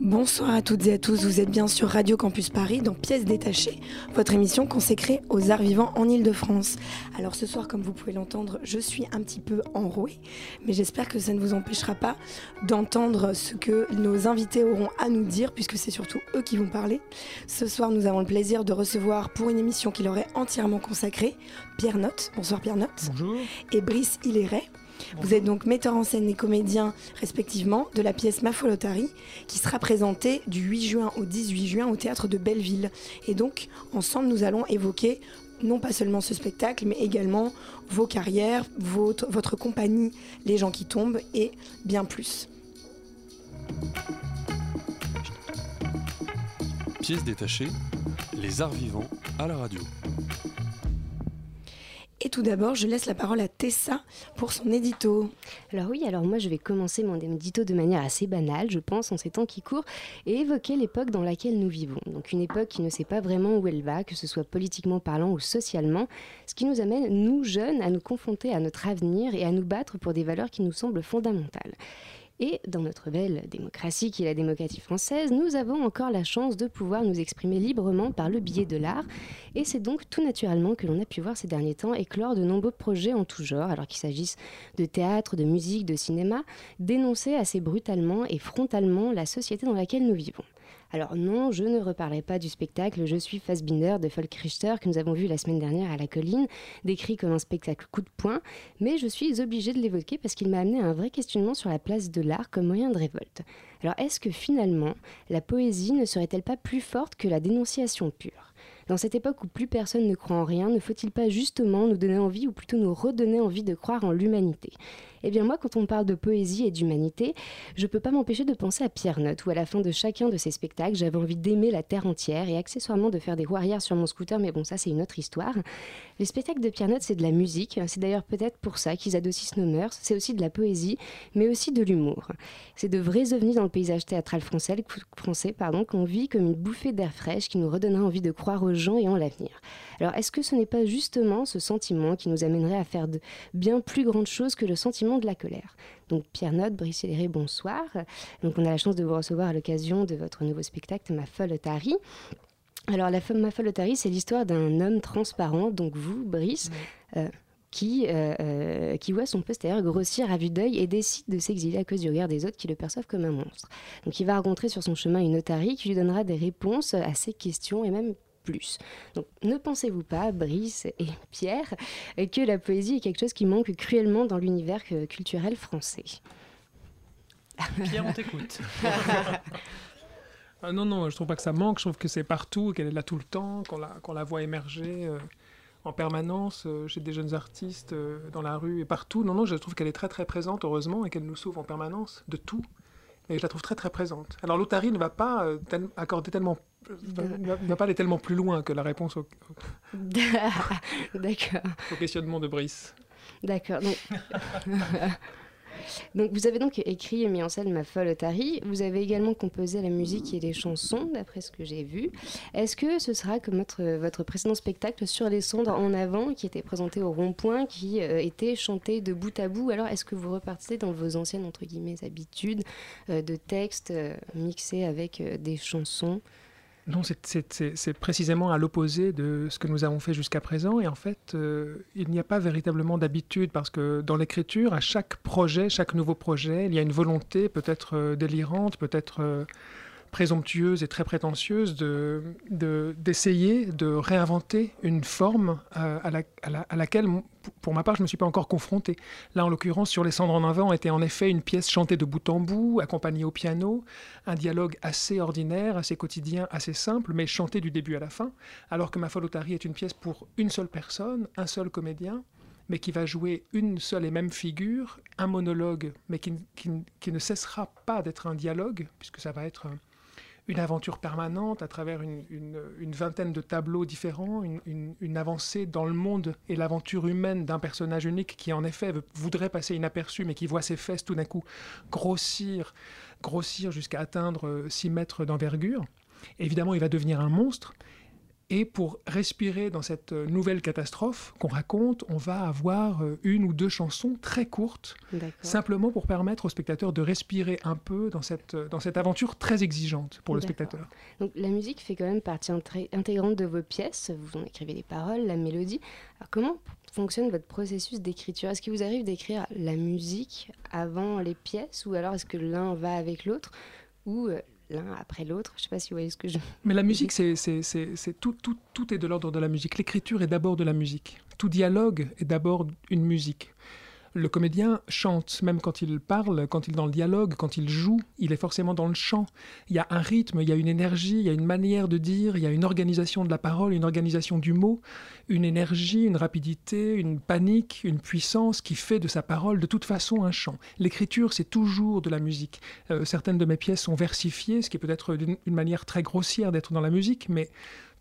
Bonsoir à toutes et à tous, vous êtes bien sur Radio Campus Paris dans Pièces détachées, votre émission consacrée aux arts vivants en Ile-de-France. Alors ce soir, comme vous pouvez l'entendre, je suis un petit peu enrouée, mais j'espère que ça ne vous empêchera pas d'entendre ce que nos invités auront à nous dire, puisque c'est surtout eux qui vont parler. Ce soir, nous avons le plaisir de recevoir pour une émission qui leur est entièrement consacrée, Pierre Notte. Bonsoir Pierre Notte. Bonjour. Et Brice Hilléret. Vous êtes donc metteur en scène et comédien respectivement de la pièce Ma Folotari qui sera présentée du 8 juin au 18 juin au théâtre de Belleville. Et donc ensemble nous allons évoquer non pas seulement ce spectacle mais également vos carrières, votre, votre compagnie Les gens qui tombent et bien plus. Pièce détachée, les arts vivants à la radio. Et tout d'abord je laisse la parole à Tessa pour son édito. Alors oui, alors moi je vais commencer mon édito de manière assez banale, je pense, en ces temps qui courent, et évoquer l'époque dans laquelle nous vivons. Donc une époque qui ne sait pas vraiment où elle va, que ce soit politiquement parlant ou socialement, ce qui nous amène, nous jeunes, à nous confronter à notre avenir et à nous battre pour des valeurs qui nous semblent fondamentales. Et dans notre belle démocratie qui est la démocratie française, nous avons encore la chance de pouvoir nous exprimer librement par le biais de l'art. Et c'est donc tout naturellement que l'on a pu voir ces derniers temps éclore de nombreux projets en tout genre, alors qu'il s'agisse de théâtre, de musique, de cinéma, dénoncer assez brutalement et frontalement la société dans laquelle nous vivons. Alors non, je ne reparlerai pas du spectacle Je suis Fassbinder de Folk Richter que nous avons vu la semaine dernière à la colline, décrit comme un spectacle coup de poing, mais je suis obligée de l'évoquer parce qu'il m'a amené à un vrai questionnement sur la place de l'art comme moyen de révolte. Alors est-ce que finalement, la poésie ne serait-elle pas plus forte que la dénonciation pure? Dans cette époque où plus personne ne croit en rien, ne faut-il pas justement nous donner envie, ou plutôt nous redonner envie de croire en l'humanité? Eh bien moi, quand on parle de poésie et d'humanité, je peux pas m'empêcher de penser à Pierre Note, où à la fin de chacun de ses spectacles, j'avais envie d'aimer la terre entière et accessoirement de faire des arrière sur mon scooter, mais bon, ça c'est une autre histoire. Les spectacles de Pierre Note, c'est de la musique, c'est d'ailleurs peut-être pour ça qu'ils adoucissent nos mœurs, c'est aussi de la poésie, mais aussi de l'humour. C'est de vrais ovnis dans le paysage théâtral français, français pardon, qu'on vit comme une bouffée d'air fraîche qui nous redonnera envie de croire aux gens et en l'avenir. Alors est-ce que ce n'est pas justement ce sentiment qui nous amènerait à faire de bien plus grandes choses que le sentiment de la colère donc Pierre Note, Brice Héléré, bonsoir. Donc on a la chance de vous recevoir à l'occasion de votre nouveau spectacle Ma folle Tari. Alors la Ma folle Tari, c'est l'histoire d'un homme transparent, donc vous, Brice, euh, qui, euh, euh, qui voit son postérieur grossir à vue d'œil et décide de s'exiler à cause du regard des autres qui le perçoivent comme un monstre. Donc il va rencontrer sur son chemin une otarie qui lui donnera des réponses à ses questions et même plus. Donc ne pensez-vous pas, Brice et Pierre, que la poésie est quelque chose qui manque cruellement dans l'univers culturel français? Pierre, on t'écoute. Ah non, non, je trouve pas que ça manque. Je trouve que c'est partout, qu'elle est là tout le temps, qu'on la, la voit émerger euh, en permanence euh, chez des jeunes artistes, euh, dans la rue et partout. Non, non, je trouve qu'elle est très très présente, heureusement, et qu'elle nous sauve en permanence de tout. Et je la trouve très très présente. Alors l'Otari ne va pas euh, tel- accorder tellement, va- ne va, ne va pas aller tellement plus loin que la réponse au questionnement de Brice. D'accord. Donc... donc, vous avez donc écrit et mis en scène Ma folle Otari. Vous avez également composé la musique et les chansons, d'après ce que j'ai vu. Est-ce que ce sera comme votre, précédent spectacle sur les cendres en avant, qui était présenté au rond-point, qui euh, était chanté de bout à bout? Alors, est-ce que vous repartez dans vos anciennes, entre guillemets, habitudes euh, de textes euh, mixés avec des chansons? Non, c'est- précisément à l'opposé de ce que nous avons fait jusqu'à présent. Et en fait, euh, il n'y a pas véritablement d'habitude parce que dans l'écriture, à chaque projet, chaque nouveau projet, il y a une volonté peut-être euh, délirante, peut-être euh, présomptueuse et très prétentieuse de- de- d'essayer de, réinventer une forme euh, à, la- à la- à laquelle, pour ma part, je ne me suis pas encore confronté. Là, en l'occurrence, sur Les Cendres en avant était en effet une pièce chantée de bout en bout, accompagnée au piano, un dialogue assez ordinaire, assez quotidien, assez simple, mais chanté du début à la fin, alors que Ma folle Otari est une pièce pour une seule personne, un seul comédien, mais qui va jouer une seule et même figure, un monologue, mais qui, qui- qui ne cessera pas d'être un dialogue, puisque ça va être euh, une aventure permanente à travers une, vingtaine de tableaux différents, une, avancée dans le monde et l'aventure humaine d'un personnage unique qui en effet voudrait passer inaperçu mais qui voit ses fesses tout d'un coup grossir, grossir jusqu'à atteindre 6 mètres d'envergure. Évidemment, il va devenir un monstre et pour respirer dans cette euh, nouvelle catastrophe qu'on raconte, on va avoir euh, une ou deux chansons très courtes, simplement pour permettre au spectateur de respirer un peu dans cette, euh, dans cette aventure très exigeante pour le spectateur. Donc la musique fait quand même partie intégrante de vos pièces, vous en écrivez les paroles, la mélodie. Alors comment fonctionne votre processus d'écriture? Est-ce qu'il vous arrive d'écrire la musique avant les pièces? Ou alors est-ce que l'un va avec l'autre? Ou l'un après l'autre. Je ne sais pas si vous voyez ce que je... Mais la musique, c'est, tout, tout, tout est de l'ordre de la musique. L'écriture est d'abord de la musique. Tout dialogue est d'abord une musique le comédien chante, même quand il parle, quand il est dans le dialogue, quand il joue, il est forcément dans le chant. Il y a un rythme, il y a une énergie, il y a une manière de dire, il y a une organisation de la parole, une organisation du mot, une énergie, une rapidité, une panique, une puissance qui fait de sa parole de toute façon un chant. L'écriture, c'est toujours de la musique. Euh, certaines de mes pièces sont versifiées, ce qui est peut-être une manière très grossière d'être dans la musique, mais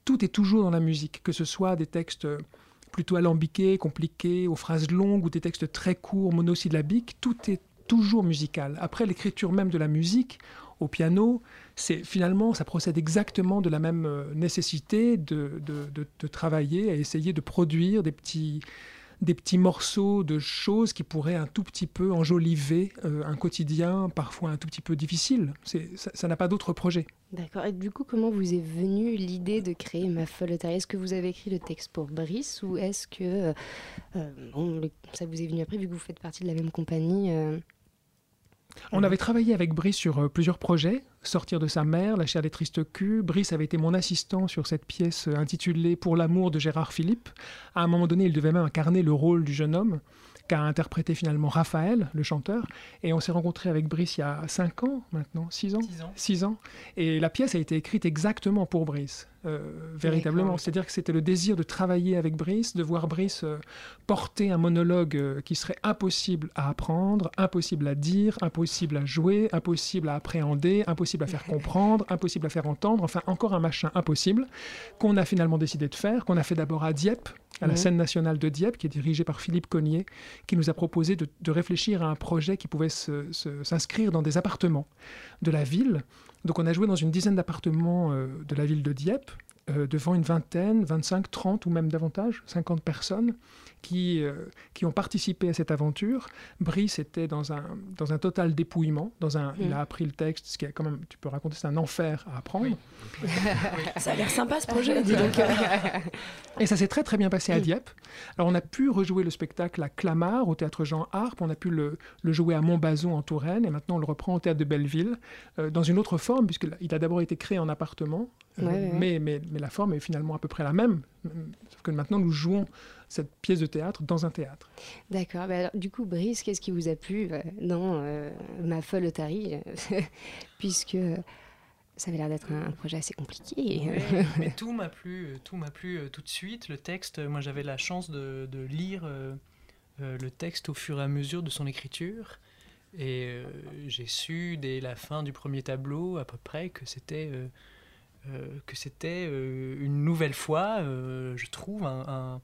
tout est toujours dans la musique, que ce soit des textes plutôt alambiqués, compliqués, aux phrases longues ou des textes très courts, monosyllabiques, tout est toujours musical. Après, l'écriture même de la musique au piano, c'est finalement, ça procède exactement de la même euh, nécessité de, de travailler, à essayer de produire des petits, des petits morceaux de choses qui pourraient un tout petit peu enjoliver euh, un quotidien parfois un tout petit peu difficile. Ça n'a pas d'autre projet. D'accord. Et du coup, comment vous est venue l'idée de créer Ma Folle Est-ce que vous avez écrit le texte pour Brice ou est-ce que euh, euh, ça vous est venu après vu que vous faites partie de la même compagnie on avait travaillé avec Brice sur euh, plusieurs projets, Sortir de sa mère, La chair des tristes culs. Brice avait été mon assistant sur cette pièce euh, intitulée Pour l'amour de Gérard Philippe. À un moment donné, il devait même incarner le rôle du jeune homme qu'a interprété finalement Raphaël, le chanteur. Et on s'est rencontré avec Brice il y a 5 ans maintenant, 6 ans? 6 ans. Et la pièce a été écrite exactement pour Brice. Euh, véritablement. C'est-à-dire que c'était le désir de travailler avec Brice, de voir Brice euh, porter un monologue euh, qui serait impossible à apprendre, impossible à dire, impossible à jouer, impossible à appréhender, impossible à faire comprendre, impossible à faire entendre, enfin encore un machin impossible qu'on a finalement décidé de faire, qu'on a fait d'abord à Dieppe, à la scène nationale de Dieppe, qui est dirigée par Philippe Cognier, qui nous a proposé de, réfléchir à un projet qui pouvait s'inscrire dans des appartements de la ville. Donc on a joué dans une dizaine d'appartements de la ville de Dieppe, euh, devant une vingtaine, 25, 30 ou même davantage, 50 personnes qui, euh, qui ont participé à cette aventure. Brice était dans un, dans un total dépouillement. Dans un, Il a appris le texte, ce qui est quand même, tu peux raconter, c'est un enfer à apprendre. ça a l'air sympa ce projet, dis donc. Et ça s'est très très bien passé à Dieppe. Alors on a pu rejouer le spectacle à Clamart, au théâtre Jean Harpe, on a pu le, le jouer à Montbazon en Touraine, et maintenant on le reprend au théâtre de Belleville, euh, dans une autre forme, puisqu'il a d'abord été créé en appartement, mais, mais, mais, la forme est finalement à peu près la même, sauf que maintenant nous jouons cette pièce de théâtre dans un théâtre. D'accord. Bah du coup, Brice, qu'est-ce qui vous a plu euh, dans euh, Ma folle otarie Puisque ça avait l'air d'être un, projet assez compliqué. mais tout m'a plu, tout m'a plu euh, tout de suite. Le texte, moi j'avais la chance de, de lire le texte au fur et à mesure de son écriture. Et j'ai su dès la fin du premier tableau à peu près que c'était euh, que c'était euh, une nouvelle fois, euh, je trouve, un,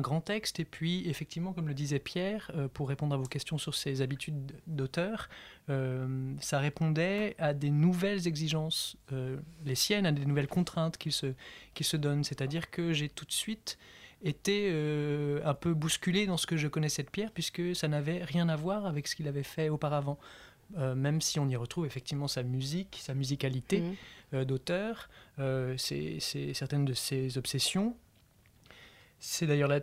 grand texte. Et puis, effectivement, comme le disait Pierre, pour répondre à vos questions sur ses habitudes d'auteur, ça répondait à des nouvelles exigences, les siennes, à des nouvelles contraintes qu'il se, se donne. C'est-à-dire que j'ai tout de suite été un peu bousculé dans ce que je connaissais de Pierre, puisque ça n'avait rien à voir avec ce qu'il avait fait auparavant. Même si on y retrouve effectivement sa musique, sa musicalité, mmh. Euh, d'auteur, euh, c'est certaines de ses obsessions. C'est d'ailleurs la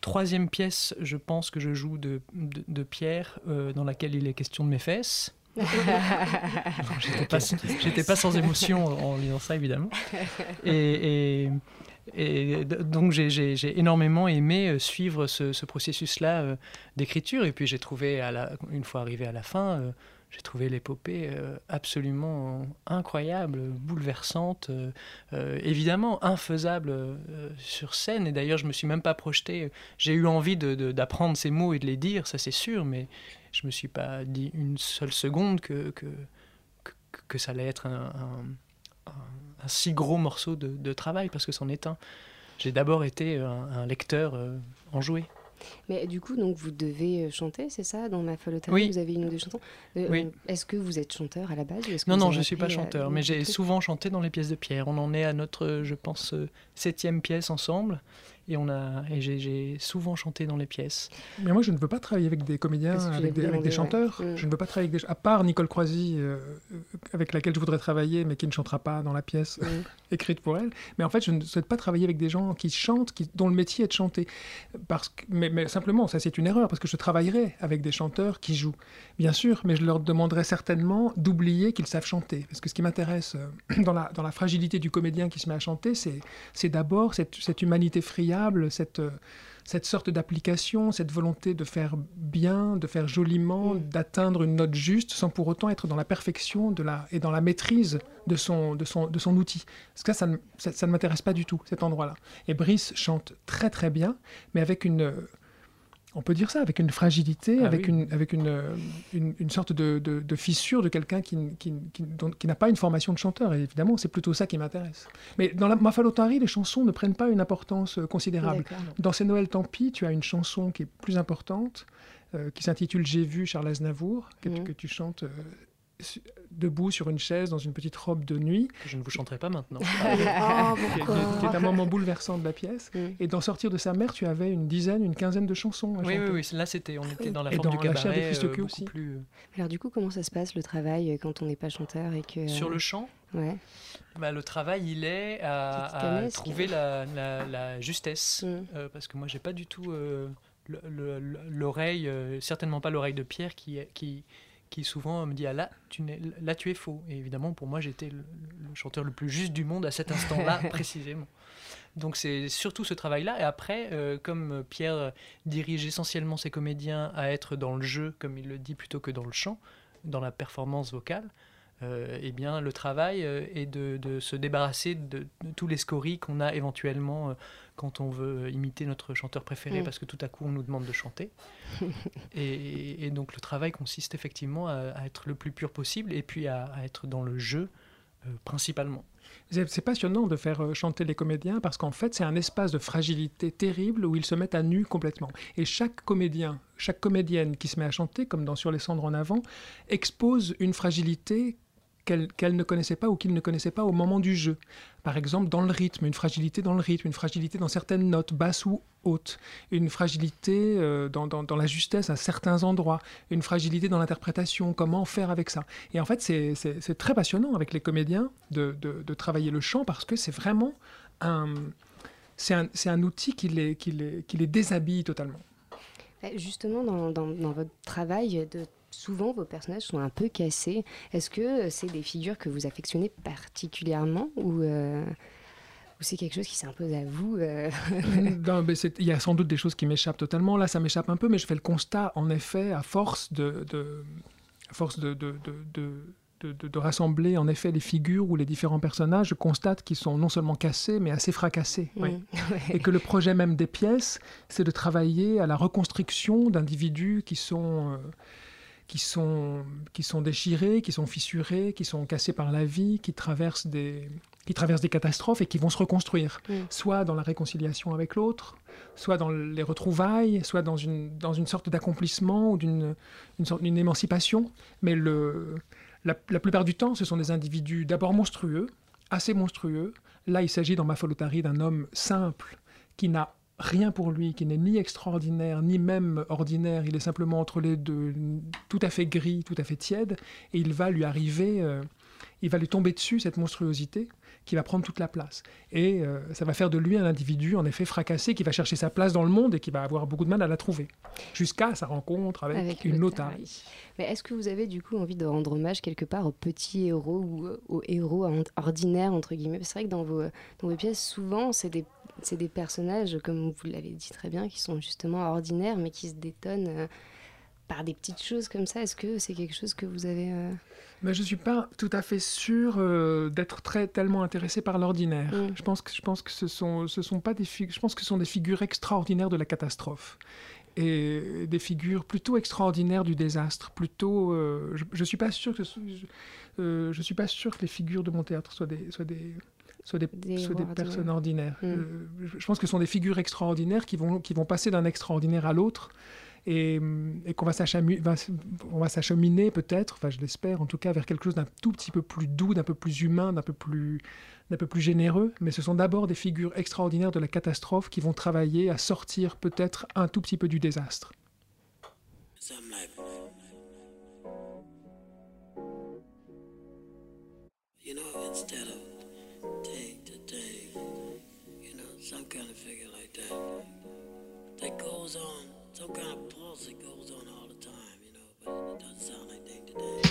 troisième pièce, je pense, que je joue de, de, Pierre, euh, dans laquelle il est question de mes fesses. J'étais pas, pas, sans émotion en lisant ça, évidemment. Et, et, donc j'ai énormément aimé suivre ce, processus-là d'écriture. Et puis j'ai trouvé, une fois arrivé à la fin, j'ai trouvé l'épopée euh, absolument incroyable, bouleversante, euh, euh, évidemment infaisable sur scène. Et d'ailleurs, je me suis même pas projeté. J'ai eu envie d'apprendre ces mots et de les dire, ça c'est sûr, mais je me suis pas dit une seule seconde que, que, que, ça allait être un, si gros morceau de, travail, parce que c'en est un. J'ai d'abord été un, lecteur enjoué. Mais du coup, donc vous devez chanter, c'est ça? Dans ma folle oui. vous avez une ou deux chansons. oui. Est-ce que vous êtes chanteur à la base Non, non, je ne suis pas chanteur, mais j'ai souvent chanté dans les pièces de Pierre. On en est à notre, je pense, septième pièce ensemble et on a et j'ai souvent chanté dans les pièces. Mais moi, je ne veux pas travailler avec des comédiens, avec des, chanteurs. Mm. Je ne veux pas travailler avec des à part Nicole Croisy, euh, avec laquelle je voudrais travailler, mais qui ne chantera pas dans la pièce mm. Écrite pour elle. Mais en fait, je ne souhaite pas travailler avec des gens qui chantent, qui, dont le métier est de chanter. Parce que, mais, simplement, ça c'est une erreur, parce que je travaillerai avec des chanteurs qui jouent, bien sûr, mais je leur demanderai certainement d'oublier qu'ils savent chanter. Parce que ce qui m'intéresse euh, dans la, dans la fragilité du comédien qui se met à chanter, c'est d'abord cette, cette humanité friable cette, euh, cette sorte d'application, cette volonté de faire bien, de faire joliment, mm. d'atteindre une note juste sans pour autant être dans la perfection de la, et dans la maîtrise de son, de son, de son outil. Parce que ça, ça, ça ne m'intéresse pas du tout, cet endroit-là. Et Brice chante très très bien, mais avec une on peut dire ça, avec une fragilité, ah avec, une, avec une, une, sorte de, de, fissure de quelqu'un qui, qui, qui, n'a pas une formation de chanteur. Et évidemment, c'est plutôt ça qui m'intéresse. Mais dans la Mafalotari, les chansons ne prennent pas une importance euh, considérable. Dans ces Noëls tant pis, tu as une chanson qui est plus importante, euh, qui s'intitule J'ai vu Charles Aznavour, que, mmh. que tu chantes euh, debout sur une chaise dans une petite robe de nuit. je ne vous chanterai pas maintenant. oh, qui, est, un moment bouleversant de la pièce. Et dans Sortir de sa mère, tu avais une dizaine, une quinzaine de chansons. oui, oui, oui, là c'était, on était dans la forme du cabaret. La de aussi. Plus... Euh, Alors du coup, comment ça se passe le travail euh, quand on n'est pas chanteur et que sur le chant Ouais. Bah, le travail, il est à, trouver la, la, justesse, mm. euh, parce que moi, j'ai pas du tout l'oreille, certainement pas l'oreille de Pierre qui, qui, qui souvent me dit ah, là, tu là tu es faux. Et évidemment, pour moi, j'étais le, chanteur le plus juste du monde à cet instant-là, précisément. Donc c'est surtout ce travail-là. Et après, euh, comme Pierre dirige essentiellement ses comédiens à être dans le jeu, comme il le dit, plutôt que dans le chant, dans la performance vocale, euh, eh bien, le travail euh, est de, de, se débarrasser de, tous les scories qu'on a éventuellement quand on veut imiter notre chanteur préféré, mm. parce que tout à coup on nous demande de chanter. et, donc le travail consiste effectivement à, être le plus pur possible et puis à, être dans le jeu euh, principalement. C'est passionnant de faire euh, chanter les comédiens parce qu'en fait, c'est un espace de fragilité terrible où ils se mettent à nu complètement. Et chaque comédien, chaque comédienne qui se met à chanter, comme dans Sur les cendres en avant, expose une fragilité qu'elle ne connaissait pas ou qu'il ne connaissait pas au moment du jeu. Par exemple, dans le rythme, une fragilité dans le rythme, une fragilité dans certaines notes, basses ou hautes, une fragilité euh, dans, la justesse à certains endroits, une fragilité dans l'interprétation, comment faire avec ça. Et en fait, c'est très passionnant avec les comédiens de, travailler le chant parce que c'est vraiment un... C'est un, outil qui les, qui, les, qui les déshabille totalement. Justement, dans, dans, dans, votre travail de souvent vos personnages sont un peu cassés. Est-ce que c'est des figures que vous affectionnez particulièrement ou, euh, c'est quelque chose qui s'impose à vous euh? Il y a sans doute des choses qui m'échappent totalement. Là, ça m'échappe un peu, mais je fais le constat, en effet, à force de, force de, de, de, rassembler en effet les figures ou les différents personnages, je constate qu'ils sont non seulement cassés, mais assez fracassés. Mmh. Et que le projet même des pièces, c'est de travailler à la reconstruction d'individus qui sont... Euh, qui sont, qui sont déchirés, qui sont fissurés, qui sont cassés par la vie, qui traversent des, qui traversent des catastrophes et qui vont se reconstruire, mm. soit dans la réconciliation avec l'autre, soit dans les retrouvailles, soit dans une, dans une sorte d'accomplissement ou d'une une sorte d'une émancipation. Mais le, la, la, plupart du temps, ce sont des individus d'abord monstrueux, assez monstrueux. Là, il s'agit dans Ma Folotari d'un homme simple qui n'a rien pour lui, qui n'est ni extraordinaire, ni même ordinaire, il est simplement entre les deux, tout à fait gris, tout à fait tiède, et il va lui arriver, euh, il va lui tomber dessus, cette monstruosité, qui va prendre toute la place. Et euh, ça va faire de lui un individu, en effet, fracassé, qui va chercher sa place dans le monde et qui va avoir beaucoup de mal à la trouver, jusqu'à sa rencontre avec, une otarie. Mais est-ce que vous avez du coup envie de rendre hommage quelque part aux petits héros ou aux héros ordinaires, entre guillemets? C'est vrai que dans vos, dans vos pièces, souvent, c'est des c'est des personnages, comme vous l'avez dit très bien, qui sont justement ordinaires, mais qui se détonnent euh, par des petites choses comme ça. Est-ce que c'est quelque chose que vous avez... Euh, mais je ne suis pas tout à fait sûr euh, d'être très tellement intéressé par l'ordinaire. Mm. Je pense que, je pense que ce sont, ce sont pas des je pense que ce sont des figures extraordinaires de la catastrophe. et des figures plutôt extraordinaires du désastre. Plutôt, euh, je, ne suis pas sûr que ce- je, euh, je suis pas sûr que les figures de mon théâtre soient des soient des soient des, Des personnes ordinaires. Mm. Euh, je, pense que ce sont des figures extraordinaires qui vont qui vont passer d'un extraordinaire à l'autre. Et, et qu'on va s'acheminer peut-être, enfin je l'espère en tout cas, vers quelque chose d'un tout petit peu plus doux, d'un peu plus humain, d'un peu plus, d'un peu plus généreux. Mais ce sont d'abord des figures extraordinaires de la catastrophe qui vont travailler à sortir peut-être un tout petit peu du désastre. You know, instead of take to take, you know, some kind of figure like that, that goes on, some kind of pulse that goes on all the time, you know, but it doesn't sound like day to day.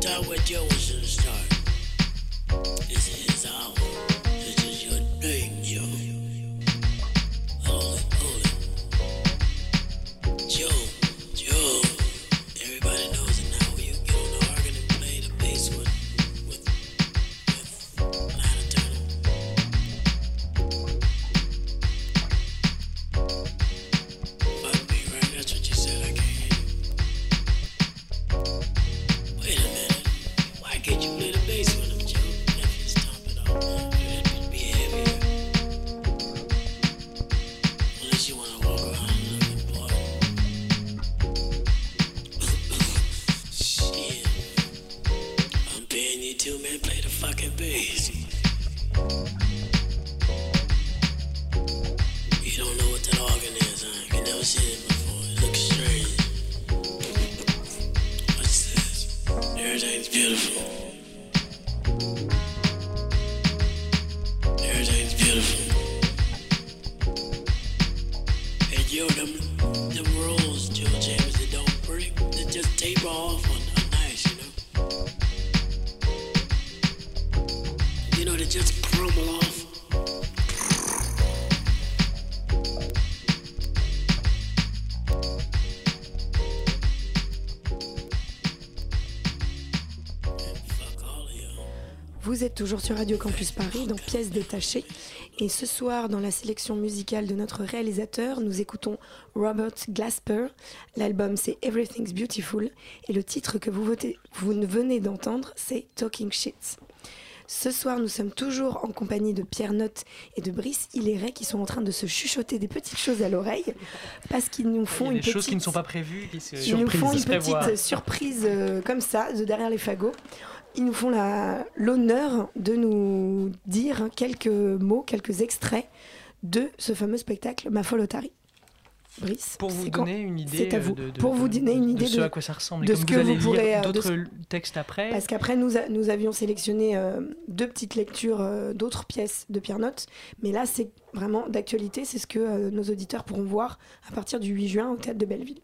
start with yours and start. This is our toujours sur Radio Campus Paris dans Pièces détachées. Et ce soir, dans la sélection musicale de notre réalisateur, nous écoutons Robert Glasper. L'album, c'est Everything's Beautiful. Et le titre que vous, vous venez d'entendre, c'est Talking Shit. Ce soir, nous sommes toujours en compagnie de Pierre Notte et de Brice Hilléret qui sont en train de se chuchoter des petites choses à l'oreille parce qu'ils nous Il y font a une des choses petite- qui ne sont pas prévues, qui se, ils nous font qui une se prévoient. petite surprise euh, comme ça, de derrière les fagots. Ils nous font la- l'honneur de nous dire quelques mots, quelques extraits de ce fameux spectacle Ma folle Otari. Brice, Pour vous donner une idée, c'est à vous. de, de- Pour vous de- donner une de idée ce à quoi ça ressemble. de Et ce que vous allez vous pourrez, euh, d'autres textes après. Parce qu'après, nous, a- nous avions sélectionné euh, deux petites lectures euh, d'autres pièces de Pierre Notte. Mais là, c'est vraiment d'actualité. C'est ce que euh, nos auditeurs pourront voir à partir du 8 juin au Théâtre de Belleville.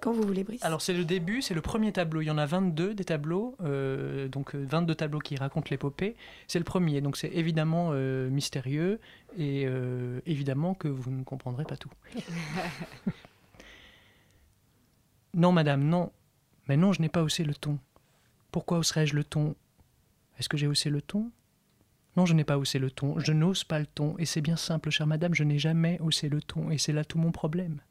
C'est quand vous voulez, Brice. Alors c'est le début, c'est le premier tableau. Il y en a 22 des tableaux, euh, donc euh, 22 tableaux qui racontent l'épopée. C'est le premier, donc c'est évidemment euh, mystérieux et euh, évidemment que vous ne comprendrez pas tout. non, madame, non. Mais non, je n'ai pas haussé le ton. Pourquoi hausserais-je le ton? Est-ce que j'ai haussé le ton? Non, je n'ai pas haussé le ton. Je n'ose pas le ton. Et c'est bien simple, chère madame, je n'ai jamais haussé le ton. Et c'est là tout mon problème.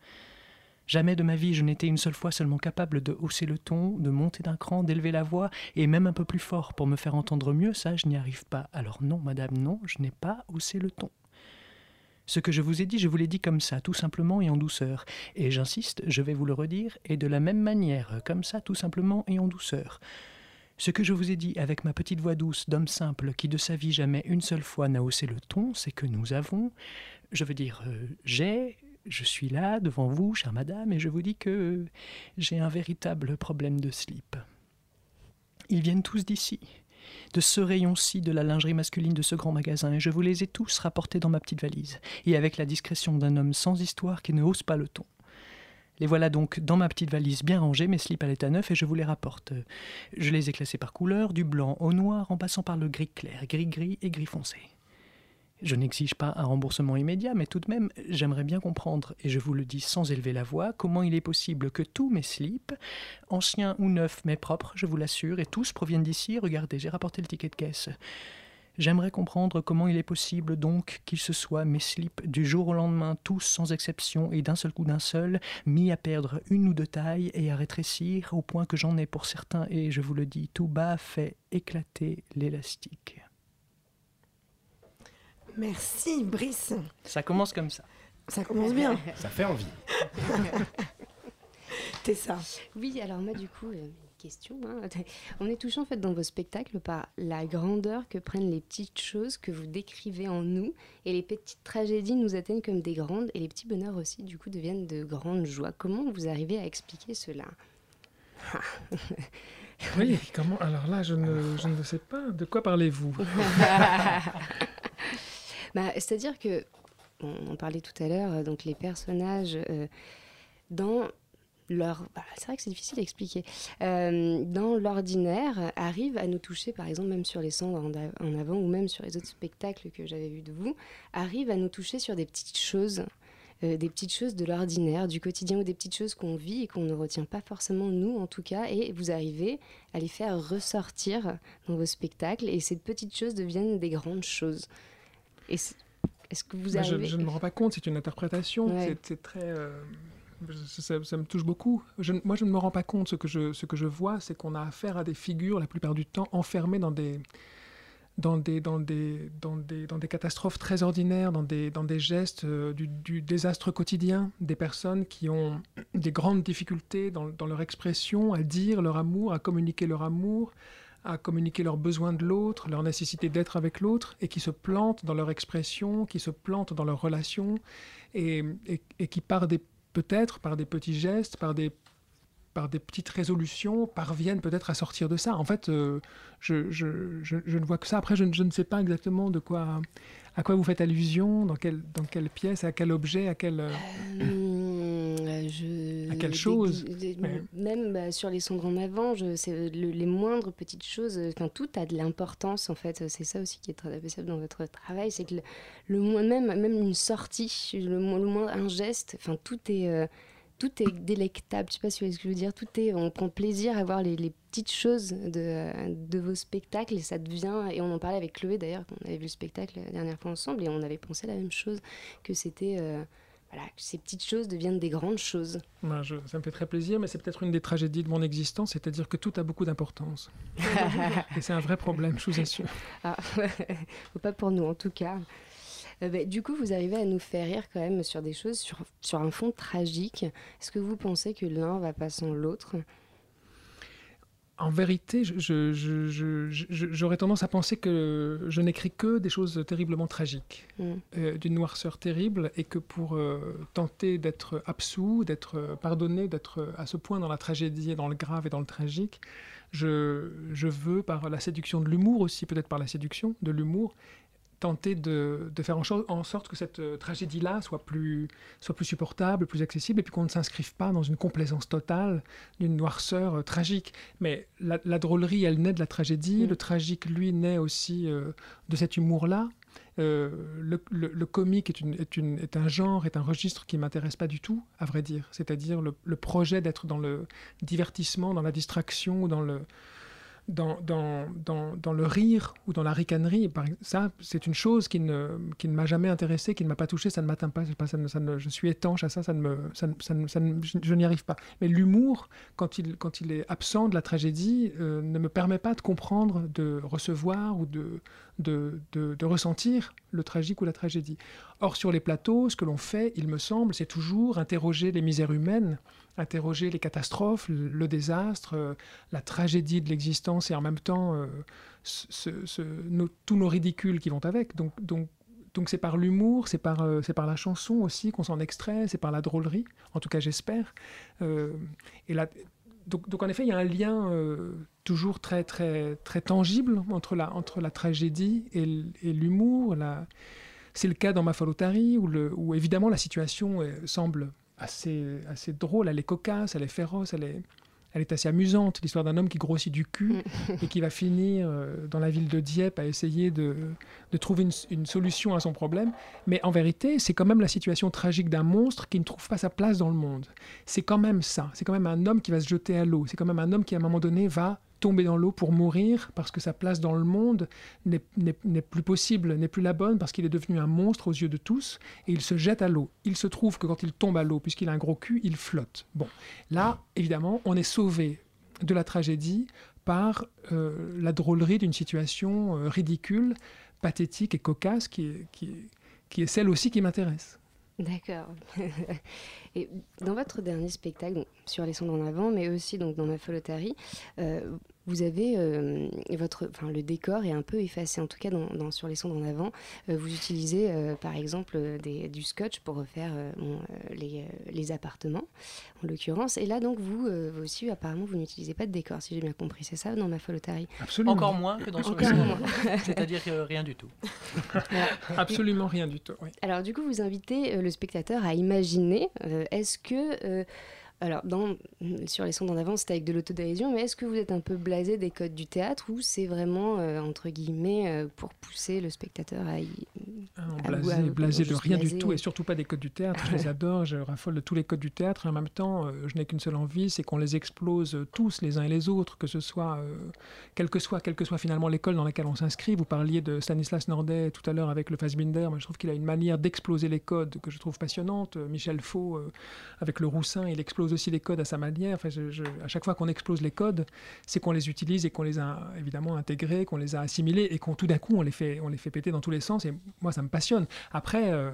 Jamais de ma vie je n'étais une seule fois seulement capable de hausser le ton, de monter d'un cran, d'élever la voix, et même un peu plus fort pour me faire entendre mieux, ça je n'y arrive pas. Alors non, madame, non, je n'ai pas haussé le ton. Ce que je vous ai dit, je vous l'ai dit comme ça, tout simplement et en douceur. Et j'insiste, je vais vous le redire, et de la même manière, comme ça, tout simplement et en douceur. Ce que je vous ai dit avec ma petite voix douce d'homme simple qui de sa vie jamais une seule fois n'a haussé le ton, c'est que nous avons Je veux dire, euh, j'ai, je suis là devant vous, chère madame, et je vous dis que j'ai un véritable problème de slip. Ils viennent tous d'ici, de ce rayon-ci de la lingerie masculine de ce grand magasin, et je vous les ai tous rapportés dans ma petite valise, et avec la discrétion d'un homme sans histoire qui ne hausse pas le ton. Les voilà donc dans ma petite valise bien rangée, mes slips à l'état neuf, et je vous les rapporte. Je les ai classés par couleur, du blanc au noir, en passant par le gris clair, gris-gris et gris foncé. Je n'exige pas un remboursement immédiat, mais tout de même, j'aimerais bien comprendre, et je vous le dis sans élever la voix, comment il est possible que tous mes slips, anciens ou neufs mais propres, je vous l'assure, et tous proviennent d'ici. Regardez, j'ai rapporté le ticket de caisse. J'aimerais comprendre comment il est possible donc qu'il se soit mes slips du jour au lendemain, tous sans exception et d'un seul coup d'un seul, mis à perdre une ou deux tailles et à rétrécir au point que j'en ai pour certains, et je vous le dis tout bas, fait éclater l'élastique. Merci, Brice. Ça commence comme ça. Ça commence bien. Ça fait envie. T'es ça. Oui, alors moi, du coup, euh, une question. hein. On est touché en fait dans vos spectacles par la grandeur que prennent les petites choses que vous décrivez en nous, et les petites tragédies nous atteignent comme des grandes, et les petits bonheurs aussi, du coup, deviennent de grandes joies. Comment vous arrivez à expliquer cela? Oui, comment? Alors là, je ne, je ne sais pas. De quoi parlez-vous? Bah, C'est-à-dire que, on en parlait tout à l'heure, euh, donc les personnages, euh, dans leur... bah, c'est vrai que c'est difficile à. Euh, dans l'ordinaire, arrivent à nous toucher, par exemple, même sur les cendres en, avant, ou même sur les autres spectacles que j'avais vus de vous, arrivent à nous toucher sur des petites choses. des petites choses de l'ordinaire, du quotidien ou des petites choses qu'on vit et qu'on ne retient pas forcément nous en tout cas, et vous arrivez à les faire ressortir dans vos spectacles, et ces petites choses deviennent des grandes choses. Et Est-ce que vous Bah, je, arrivez je ne me rends pas compte, c'est une interprétation. Ouais. C'est- très. euh, ça, me touche beaucoup. Je moi, je ne me rends pas compte. Ce que je, ce que je vois, c'est qu'on a affaire à des figures, la plupart du temps, enfermées dans des, dans des, dans des, dans des, dans des catastrophes très ordinaires, dans des, dans des gestes euh, du, du désastre quotidien, des personnes qui ont des grandes difficultés dans, dans leur expression, à dire leur amour, à communiquer leur amour, à communiquer leurs besoins de l'autre, leur nécessité d'être avec l'autre, et qui se plantent dans leur expression, qui se plantent dans leurs relations, et, qui par des peut-être par des petits gestes, par des petites résolutions, parviennent peut-être à sortir de ça. En fait, euh, je, ne vois que ça. Après, je, ne- sais pas exactement de quoi, à quoi vous faites allusion, dans quelle, pièce, à quel objet, à quel... euh, Je- À quelle chose des- des- Ouais. Même bah, sur les cendres en avant, je, c'est le- les moindres petites choses, euh, enfin tout a de l'importance en fait. C'est ça aussi qui est très appréciable dans votre travail, c'est que le, le moins, même, même une sortie, le, le moins, un geste, enfin tout est, euh, tout est délectable. Je sais pas si vous voyez ce que je veux dire. Tout est, on prend plaisir à voir les, les petites choses de, de vos spectacles et ça devient. Et on en parlait avec Chloé d'ailleurs, on avait vu le spectacle la dernière fois ensemble et on avait pensé la même chose, que c'était euh, voilà, que ces petites choses deviennent des grandes choses. je- ça me fait très plaisir, mais c'est peut-être une des tragédies de mon existence, c'est-à-dire que tout a beaucoup d'importance. Et c'est un vrai problème, je vous assure. Ah, pas pour nous en tout cas. Euh, bah, du coup, vous arrivez à nous faire rire quand même sur des choses, sur, sur un fond tragique. Est-ce que vous pensez que l'un va pas sans l'autre? En vérité, je- je- je- je- je- j'aurais tendance à penser que je n'écris que des choses terriblement tragiques, Mm. euh, d'une noirceur terrible, et que pour euh, tenter d'être absous, d'être euh, pardonné, d'être à ce point dans la tragédie et dans le grave et dans le tragique, je veux, par la séduction de l'humour aussi, peut-être par la séduction de l'humour, tenter de, de faire en, sorte que cette euh, tragédie-là soit plus, soit plus supportable, plus accessible, et puis qu'on ne s'inscrive pas dans une complaisance totale d'une noirceur euh, tragique. Mais la, la drôlerie, elle naît de la tragédie, le tragique, lui, naît aussi euh, de cet humour-là. Le, le- le comique est, une- est une- est un genre, est un registre qui m'intéresse pas du tout, à vrai dire. C'est-à-dire le, le projet d'être dans le divertissement, dans la distraction, dans le, dans, dans, dans, dans le rire ou dans la ricanerie. Ça, c'est une chose qui ne, qui ne m'a jamais intéressé, qui ne m'a pas touché, ça ne m'atteint pas, pas ne- je suis étanche à ça, ça ne me, ça ça ça ne- je, je n'y arrive pas. Mais l'humour, quand il, quand il est absent de la tragédie, euh, ne me permet pas de comprendre, de recevoir ou de, de, ressentir le tragique ou la tragédie. Or, sur les plateaux, ce que l'on fait, il me semble, c'est toujours interroger les misères humaines, interroger les catastrophes, le, désastre, euh, la tragédie de l'existence et en même temps euh, tous nos ridicules qui vont avec. Donc, c'est par l'humour, c'est par, euh, c'est par la chanson aussi qu'on s'en extrait, c'est par la drôlerie, en tout cas j'espère. Donc, en effet, il y a un lien toujours très, très, très tangible entre la, entre la tragédie et, l'humour. La... C'est le cas dans Mafolotari, où, le, où évidemment la situation semble assez, assez drôle, elle est cocasse, elle est féroce, elle est, elle est assez amusante. L'histoire d'un homme qui grossit du cul et qui va finir euh, dans la ville de Dieppe à essayer de, de trouver une, une solution à son problème. Mais en vérité, c'est quand même la situation tragique d'un monstre qui ne trouve pas sa place dans le monde. C'est quand même ça. C'est quand même un homme qui va se jeter à l'eau. C'est quand même un homme qui, à un moment donné, va tomber dans l'eau pour mourir parce que sa place dans le monde n'est- plus possible, n'est plus la bonne parce qu'il est devenu un monstre aux yeux de tous et il se jette à l'eau. Il se trouve que quand il tombe à l'eau, puisqu'il a un gros cul, il flotte. Bon, là, évidemment, on est sauvé de la tragédie par euh, la drôlerie d'une situation euh, ridicule, pathétique et cocasse qui est celle aussi qui m'intéresse. D'accord. et dans votre dernier spectacle, sur les sondes en avant, mais aussi donc dans ma folotari, euh, vous avez euh, votre, enfin le décor est un peu effacé. En tout cas, dans, dans- sur les sondes en avant, euh, vous utilisez euh, par exemple des- du scotch pour refaire euh, bon, euh, les, euh, les appartements, en l'occurrence. Et là, donc vous, euh, vous aussi, apparemment, vous n'utilisez pas de décor, si j'ai bien compris. C'est ça dans ma folotari Absolument. Encore moins que dans moins. C'est-à-dire rien du tout. Absolument rien du tout. oui. Alors du coup, vous invitez euh, le spectateur à imaginer, euh, est-ce que... alors, dans, sur les sondes en avance, c'était avec de l'autodérision, mais est-ce que vous êtes un peu blasé des codes du théâtre ou c'est vraiment, euh, entre guillemets, euh, pour pousser le spectateur à y... Ah à blasé, à- blasé de rien blasé. du tout et surtout pas des codes du théâtre. Je les adore, je raffole de tous les codes du théâtre et en même temps, euh, je n'ai qu'une seule envie, c'est qu'on les explose tous les uns et les autres, que ce soit, euh, quelle que soit, quelle que soit finalement l'école dans laquelle on s'inscrit. Vous parliez de Stanislas Nordet tout à l'heure avec le Fassbinder. Moi, je trouve qu'il a une manière d'exploser les codes que je trouve passionnante. Michel Faux, avec le Roussin, il explose aussi les codes à sa manière. À chaque fois qu'on explose les codes, c'est qu'on les utilise et qu'on les a évidemment intégrés, qu'on les a assimilés et qu'on tout d'un coup on les fait, on les fait péter dans tous les sens. Et moi, ça me passionne. Après. euh,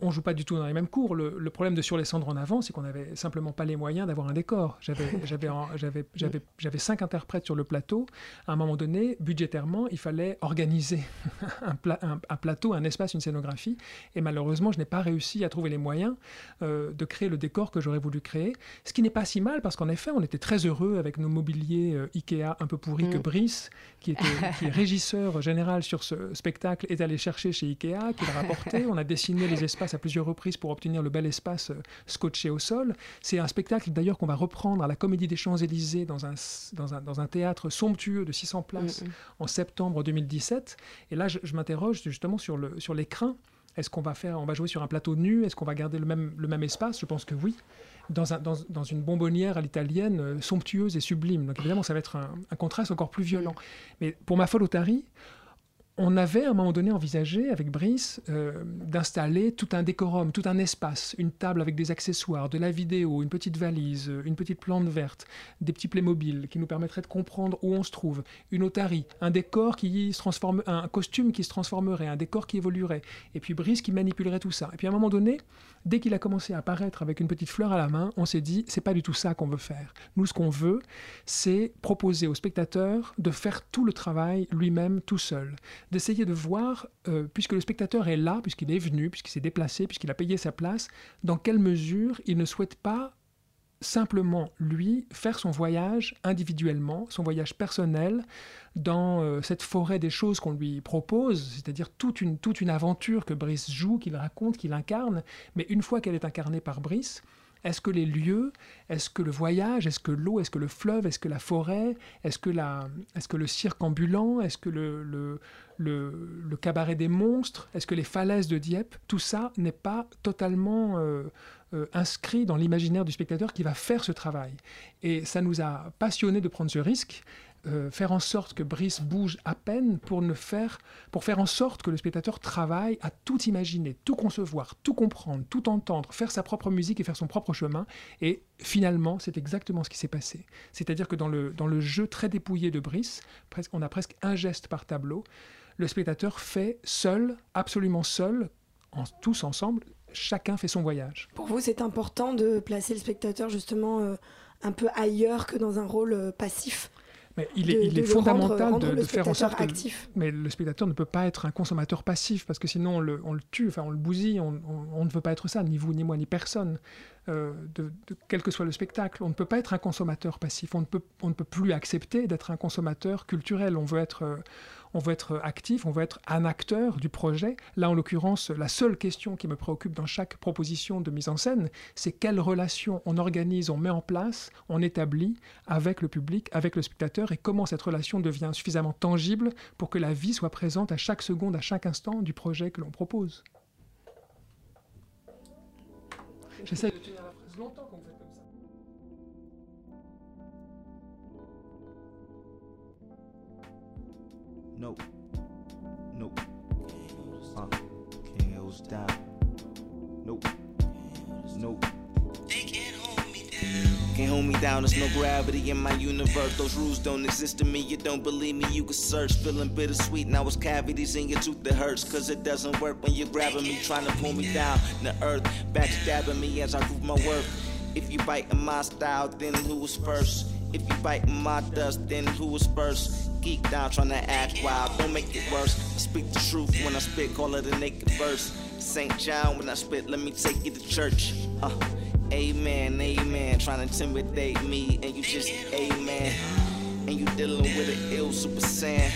on joue pas du tout dans les mêmes cours. Le, le problème de Sur les cendres en avant, c'est qu'on n'avait simplement pas les moyens d'avoir un décor. J'avais, cinq interprètes sur le plateau. À un moment donné, budgétairement, il fallait organiser un, pla- un- un plateau, un espace, une scénographie. Et malheureusement, je n'ai pas réussi à trouver les moyens euh, de créer le décor que j'aurais voulu créer. Ce qui n'est pas si mal, parce qu'en effet, on était très heureux avec nos mobiliers euh, Ikea un peu pourris que Mm. Brice, qui, était, qui est régisseur général sur ce spectacle, est allé chercher chez Ikea, qu'il a rapporté. On a dessiné les espaces à plusieurs reprises pour obtenir le bel espace euh, scotché au sol. C'est un spectacle d'ailleurs qu'on va reprendre à la Comédie des Champs-Élysées dans un, dans, un, dans un théâtre somptueux de 600 places Mm, mm. en septembre 2017. Et là, je, je m'interroge justement sur le sur l'écrin. Est-ce qu'on va faire, on va jouer sur un plateau nu? Est-ce qu'on va garder le même, le même espace? Je pense que oui. Dans, un- dans, dans une bonbonnière à l'italienne, euh, somptueuse et sublime. Donc évidemment, ça va être un, un contraste encore plus violent. Mais pour ma folle Otari, on avait à un moment donné envisagé avec Brice euh, d'installer tout un décorum, tout un espace, une table avec des accessoires, de la vidéo, une petite valise, euh, une petite plante verte, des petits Playmobil qui nous permettraient de comprendre où on se trouve, une otarie, un décor qui se transforme, un costume qui se transformerait, un décor qui évoluerait, et puis Brice qui manipulerait tout ça. Et puis à un moment donné, dès qu'il a commencé à apparaître avec une petite fleur à la main, on s'est dit c'est pas du tout ça qu'on veut faire. Nous, ce qu'on veut, c'est proposer au spectateur de faire tout le travail lui-même tout seul, d'essayer de voir, euh, puisque le spectateur est là, puisqu'il est venu, puisqu'il s'est déplacé, puisqu'il a payé sa place, dans quelle mesure il ne souhaite pas simplement, lui, faire son voyage individuellement, son voyage personnel, dans euh, cette forêt des choses qu'on lui propose, c'est-à-dire toute une, toute une aventure que Brice joue, qu'il raconte, qu'il incarne, mais une fois qu'elle est incarnée par Brice, est-ce que les lieux, est-ce que le voyage, est-ce que l'eau, est-ce que le fleuve, est-ce que la forêt, est-ce que, le cirque ambulant, est-ce que le, cabaret des monstres, est-ce que les falaises de Dieppe, tout ça n'est pas totalement euh, euh, inscrit dans l'imaginaire du spectateur qui va faire ce travail. Et ça nous a passionnés de prendre ce risque. Euh, faire en sorte que Brice bouge à peine pour ne faire pour faire en sorte que le spectateur travaille à tout imaginer, tout concevoir, tout comprendre, tout entendre, faire sa propre musique et faire son propre chemin. Et finalement, c'est exactement ce qui s'est passé. C'est-à-dire que dans le, dans le jeu très dépouillé de Brice, presque, on a presque un geste par tableau. Le spectateur fait seul, absolument seul, en, tous ensemble, chacun fait son voyage. Pour vous, c'est important de placer le spectateur justement euh, un peu ailleurs que dans un rôle euh, passif? Mais il est, de- il de est le fondamental rendre- rendre de, faire en sorte que mais le spectateur ne peut pas être un consommateur passif parce que sinon on le, on le tue, enfin on le bousille. On, on- on ne veut pas être ça, ni vous, ni moi, ni personne. Euh, de, de- quel que soit le spectacle, on ne peut pas être un consommateur passif. On ne peut, on ne peut plus accepter d'être un consommateur culturel. On veut être, euh, on veut être actif, on veut être un acteur du projet. Là, en l'occurrence, la seule question qui me préoccupe dans chaque proposition de mise en scène, c'est quelle relation on organise, on met en place, on établit avec le public, avec le spectateur, et comment cette relation devient suffisamment tangible pour que la vie soit présente à chaque seconde, à chaque instant du projet que l'on propose. No. No. Uh, can't hold me down. Nope. Nope. Can't hold me down, there's no gravity in my universe. Those rules don't exist to me, you don't believe me, you can search. Feeling bittersweet, now it's cavities in your tooth that hurts. Cause it doesn't work when you're grabbing me, trying to pull me down. The earth backstabbing me as I prove my worth. If you bite in my style, then who was first? If you bite in my dust, then who was first? Geek down trying to act wild, don't make it worse. I speak the truth when I spit, call it a naked verse. St. John when I spit, let me take you to church. Uh, amen, amen. Trying to intimidate me, and you just amen. And you dealing with an ill super saiyan.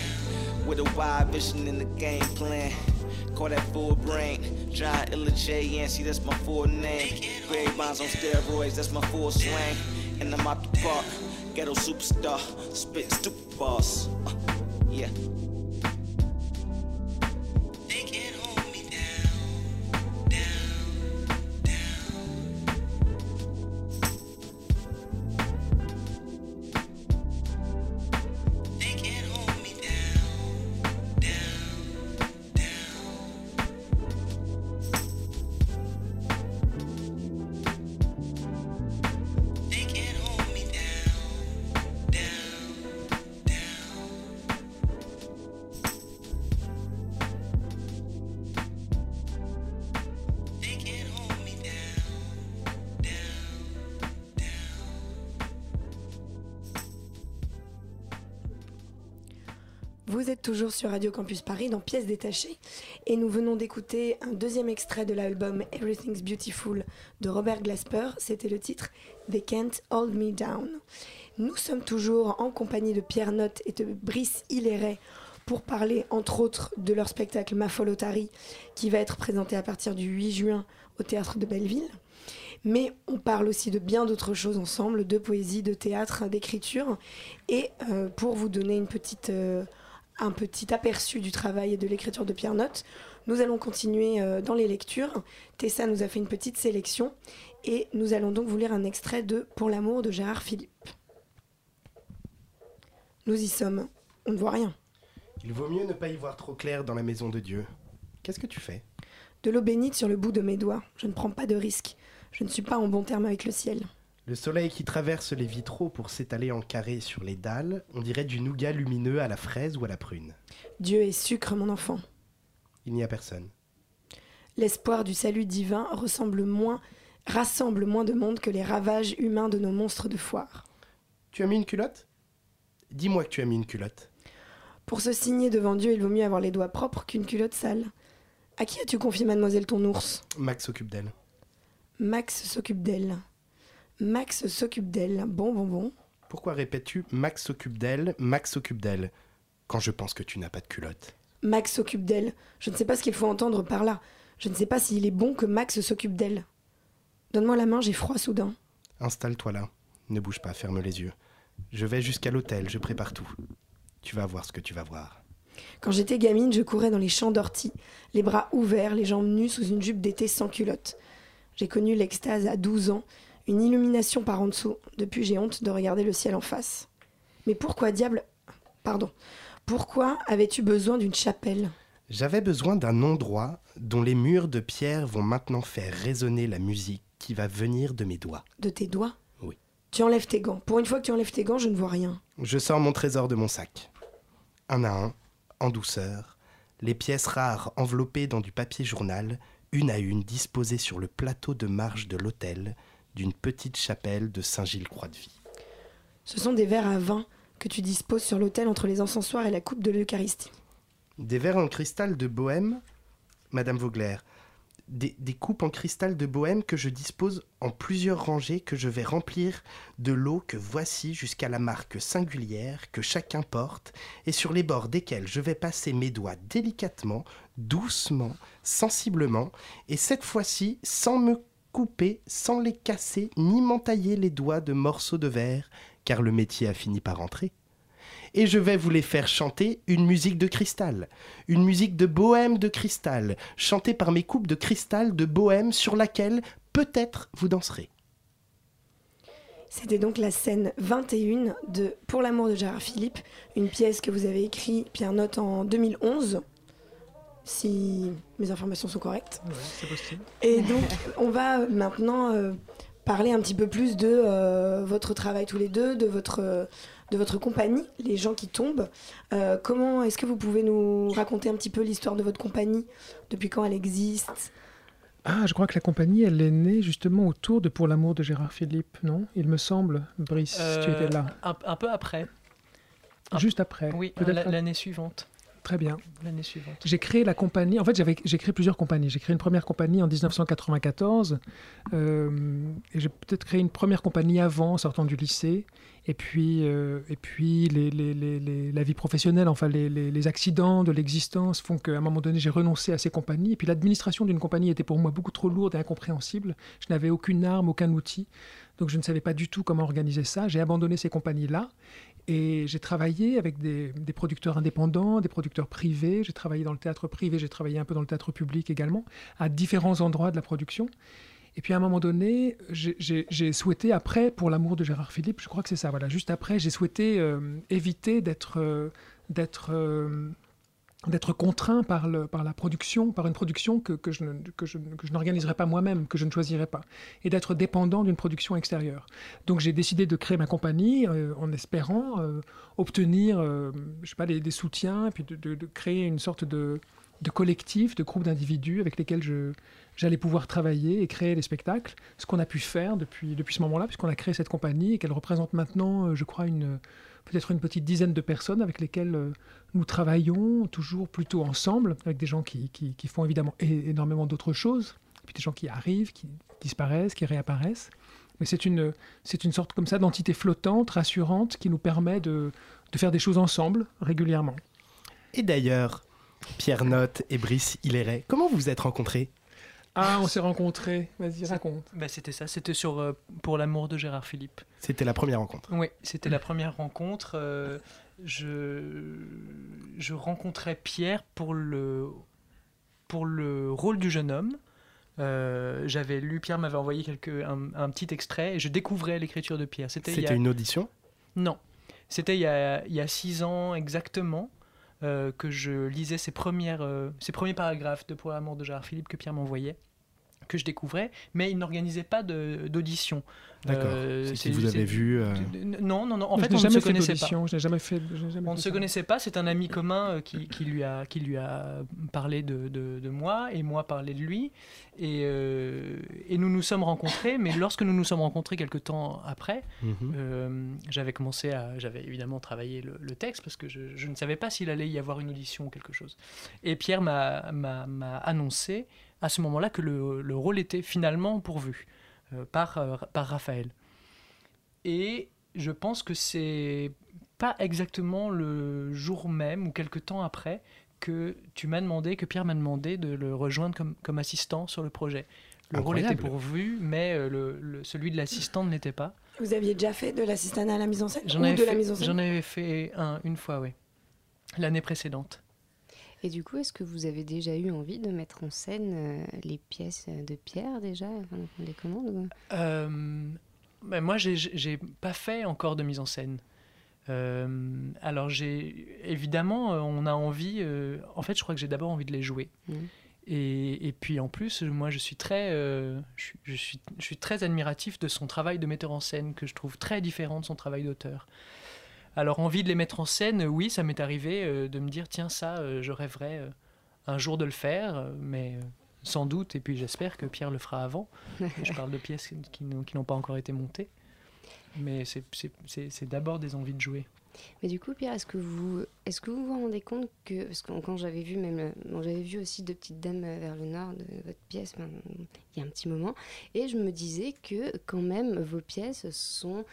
With a wide vision in the game plan. Call that full brain. John Illa J see that's my full name. Barry Bonds on steroids, that's my full swing. And I'm out the park. Ghetto superstar, spit stupid boss. Uh, yeah. Sur Radio Campus Paris dans Pièces détachées et nous venons d'écouter un deuxième extrait de l'album Everything's Beautiful de Robert Glasper. C'était le titre They Can't Hold Me Down. Nous sommes toujours en compagnie de Pierre Notte et de Brice Hilleret pour parler entre autres de leur spectacle Ma folle Otari qui va être présenté à partir du 8 juin au théâtre de Belleville. Mais on parle aussi de bien d'autres choses ensemble, de poésie, de théâtre, d'écriture. Et euh, pour vous donner une petite, euh, un petit aperçu du travail et de l'écriture de Pierre Notte, nous allons continuer euh, dans les lectures. Tessa nous a fait une petite sélection et nous allons donc vous lire un extrait de Pour l'amour de Gérard Philippe. Nous y sommes. On ne voit rien. Il vaut mieux ne pas y voir trop clair dans la maison de Dieu. Qu'est-ce que tu fais? De l'eau bénite sur le bout de mes doigts. Je ne prends pas de risque. Je ne suis pas en bon terme avec le ciel. Le soleil qui traverse les vitraux pour s'étaler en carré sur les dalles, on dirait du nougat lumineux à la fraise ou à la prune. Dieu est sucre, mon enfant. Il n'y a personne. L'espoir du salut divin ressemble moins, rassemble moins de monde que les ravages humains de nos monstres de foire. Tu as mis une culotte? Dis-moi que tu as mis une culotte. Pour se signer devant Dieu, il vaut mieux avoir les doigts propres qu'une culotte sale. À qui as-tu confié mademoiselle ton ours? Max s'occupe d'elle. Max s'occupe d'elle. Max s'occupe d'elle. Bon, bon, bon. Pourquoi répètes-tu Max s'occupe d'elle, Max s'occupe d'elle quand je pense que tu n'as pas de culotte Max s'occupe d'elle. Je ne sais pas ce qu'il faut entendre par là. Je ne sais pas s'il est bon que Max s'occupe d'elle. Donne-moi la main, j'ai froid soudain. Installe-toi là. Ne bouge pas, ferme les yeux. Je vais jusqu'à l'hôtel, je prépare tout. Tu vas voir ce que tu vas voir. Quand j'étais gamine, je courais dans les champs d'ortie, les bras ouverts, les jambes nues sous une jupe d'été sans culotte. J'ai connu l'extase à 12 ans, une illumination par en dessous. Depuis, j'ai honte de regarder le ciel en face. Mais pourquoi diable. Pardon. Pourquoi avais-tu besoin d'une chapelle? J'avais besoin d'un endroit dont les murs de pierre vont maintenant faire résonner la musique qui va venir de mes doigts. De tes doigts? Oui. Tu enlèves tes gants. Pour une fois que tu enlèves tes gants, je ne vois rien. Je sors mon trésor de mon sac. Un à un, en douceur, les pièces rares enveloppées dans du papier journal, une à une disposées sur le plateau de marge de l'hôtel d'une petite chapelle de Saint-Gilles-Croix-de-Vie. Ce sont des verres à vin que tu disposes sur l'autel entre les encensoirs et la coupe de l'Eucharistie Des verres en cristal de Bohème, Madame Vogler. Des, des coupes en cristal de Bohème que je dispose en plusieurs rangées que je vais remplir de l'eau que voici jusqu'à la marque singulière que chacun porte et sur les bords desquels je vais passer mes doigts délicatement, doucement, sensiblement et cette fois-ci sans me couper, sans les casser ni m'entailler les doigts de morceaux de verre car le métier a fini par entrer et je vais vous les faire chanter une musique de cristal, une musique de bohème de cristal, chantée par mes coupes de cristal de bohème sur laquelle peut-être vous danserez. C'était donc la scène 21 de Pour l'amour de Gérard Philippe, une pièce que vous avez écrite, Pierre Note, en 2011, si mes informations sont correctes. Ouais, c'est possible. Et donc, on va maintenant euh, parler un petit peu plus de euh, votre travail tous les deux, de votre, de votre compagnie, Les gens qui tombent. Euh, comment est-ce que vous pouvez nous raconter un petit peu l'histoire de votre compagnie? Depuis quand elle existe? Ah, je crois que la compagnie, elle est née justement autour de Pour l'amour de Gérard Philippe, non? Il me semble, Brice, tu étais là. Un, un peu après. Un- Juste après. Oui, l'année suivante. Très bien. L'année suivante. J'ai créé la compagnie. En fait, j'avais, j'ai créé plusieurs compagnies. J'ai créé une première compagnie en 1994. euh, et j'ai peut-être créé une première compagnie avant, en sortant du lycée. Et puis, euh, et puis les, les- les- les- la vie professionnelle, enfin les accidents de l'existence font qu'à un moment donné, j'ai renoncé à ces compagnies. Et puis l'administration d'une compagnie était pour moi beaucoup trop lourde et incompréhensible. Je n'avais aucune arme, aucun outil. Donc je ne savais pas du tout comment organiser ça. J'ai abandonné ces compagnies-là. Et j'ai travaillé avec des, producteurs indépendants, des producteurs privés. J'ai travaillé dans le théâtre privé, j'ai travaillé un peu dans le théâtre public également, à différents endroits de la production. Et puis à un moment donné, j'ai- souhaité, après, pour l'amour de Gérard Philippe, je crois que c'est ça, voilà, juste après, j'ai souhaité euh, éviter d'être euh, euh, d'être contraint par, le, par la production, par une production que, que je que je, que je n'organiserai pas moi-même, que je ne choisirai pas, et d'être dépendant d'une production extérieure. Donc j'ai décidé de créer ma compagnie euh, en espérant euh, obtenir, euh, je sais pas, des, soutiens, puis de, de- créer une sorte de, de collectif, de groupe d'individus avec lesquels je, j'allais pouvoir travailler et créer des spectacles, ce qu'on a pu faire depuis, depuis ce moment-là, puisqu'on a créé cette compagnie et qu'elle représente maintenant, je crois, une, peut-être une petite dizaine de personnes avec lesquelles euh, nous travaillons toujours plutôt ensemble, avec des gens qui, qui- font évidemment énormément d'autres choses, et puis des gens qui arrivent, qui disparaissent, qui réapparaissent. Mais c'est une, c'est une sorte comme ça d'entité flottante, rassurante, qui nous permet de, de faire des choses ensemble régulièrement. Et d'ailleurs, Pierre Note et Brice Hilleret, comment vous vous êtes rencontrés? Ah, on s'est rencontrés. Vas-y, raconte. Bah, c'était ça, c'était sur euh, Pour l'amour de Gérard Philippe. C'était la première rencontre. Oui, c'était la première rencontre. euh, je, je rencontrais Pierre pour le, pour le rôle du jeune homme. Euh, j'avais lu, Pierre m'avait envoyé quelques, un, un petit extrait et je découvrais l'écriture de Pierre. C'était il y C'était a- une audition? Non, c'était il y a, il y a six ans exactement euh, que je lisais ses, premières, euh, premiers paragraphes de Pour l'amour de Gérard Philippe que Pierre m'envoyait, que je découvrais, mais il n'organisait pas d'audition. D'accord. Euh, c'est c'est- qui vous avez vu euh, Non, non, non. En je fait, on ne se connaissait pas. d'audition, je n'ai jamais fait. jamais On ne se ça. connaissait pas, c'est un ami commun euh, qui, qui lui a, qui lui a parlé de, de- de moi et moi parlé de lui. Et, euh, et nous nous sommes rencontrés, mais lorsque nous nous sommes rencontrés quelques temps après, Mhm. euh, j'avais commencé à. J'avais évidemment travaillé le, le texte parce que je, je ne savais pas s'il allait y avoir une audition ou quelque chose. Et Pierre m'a m'a- m'a annoncé à ce moment-là que le, le rôle était finalement pourvu euh, par, euh, par Raphaël. Et je pense que c'est pas exactement le jour même ou quelque temps après que tu m'as demandé, que Pierre m'a demandé de le rejoindre comme, comme assistant sur le projet. Le rôle était pourvu, mais euh, le, le- celui de l'assistant ne l'était pas. Vous aviez déjà fait de l'assistanat à la mise en scène J'en ou avais, de la fait- mise en scène? j'en avais fait un une fois, oui. L'année précédente. Et du coup, est-ce que vous avez déjà eu envie de mettre en scène euh, les pièces de Pierre déjà prendre les commandes Euh, ben moi, j'ai- pas fait encore de mise en scène. Euh, alors, j'ai évidemment, euh, on a envie. euh, en fait, je crois que j'ai d'abord envie de les jouer. Mhm. Et, et puis en plus, moi, je suis très, euh, je, suis- je suis, je suis très admiratif de son travail de metteur en scène que je trouve très différent de son travail d'auteur. Alors, envie de les mettre en scène, oui, ça m'est arrivé euh, de me dire tiens, ça, euh, je rêverais euh, un jour de le faire, mais sans doute. Et puis j'espère que Pierre le fera avant. je parle de pièces qui n'ont pas encore été montées. Mais c'est- d'abord des envies de jouer. Mais du coup, Pierre, est-ce que vous, est-ce que vous vous rendez compte que, parce que quand j'avais vu même, bon, j'avais vu aussi deux petites dames vers le nord de votre pièce, ben, il y a un petit moment, et je me disais que quand même vos pièces sont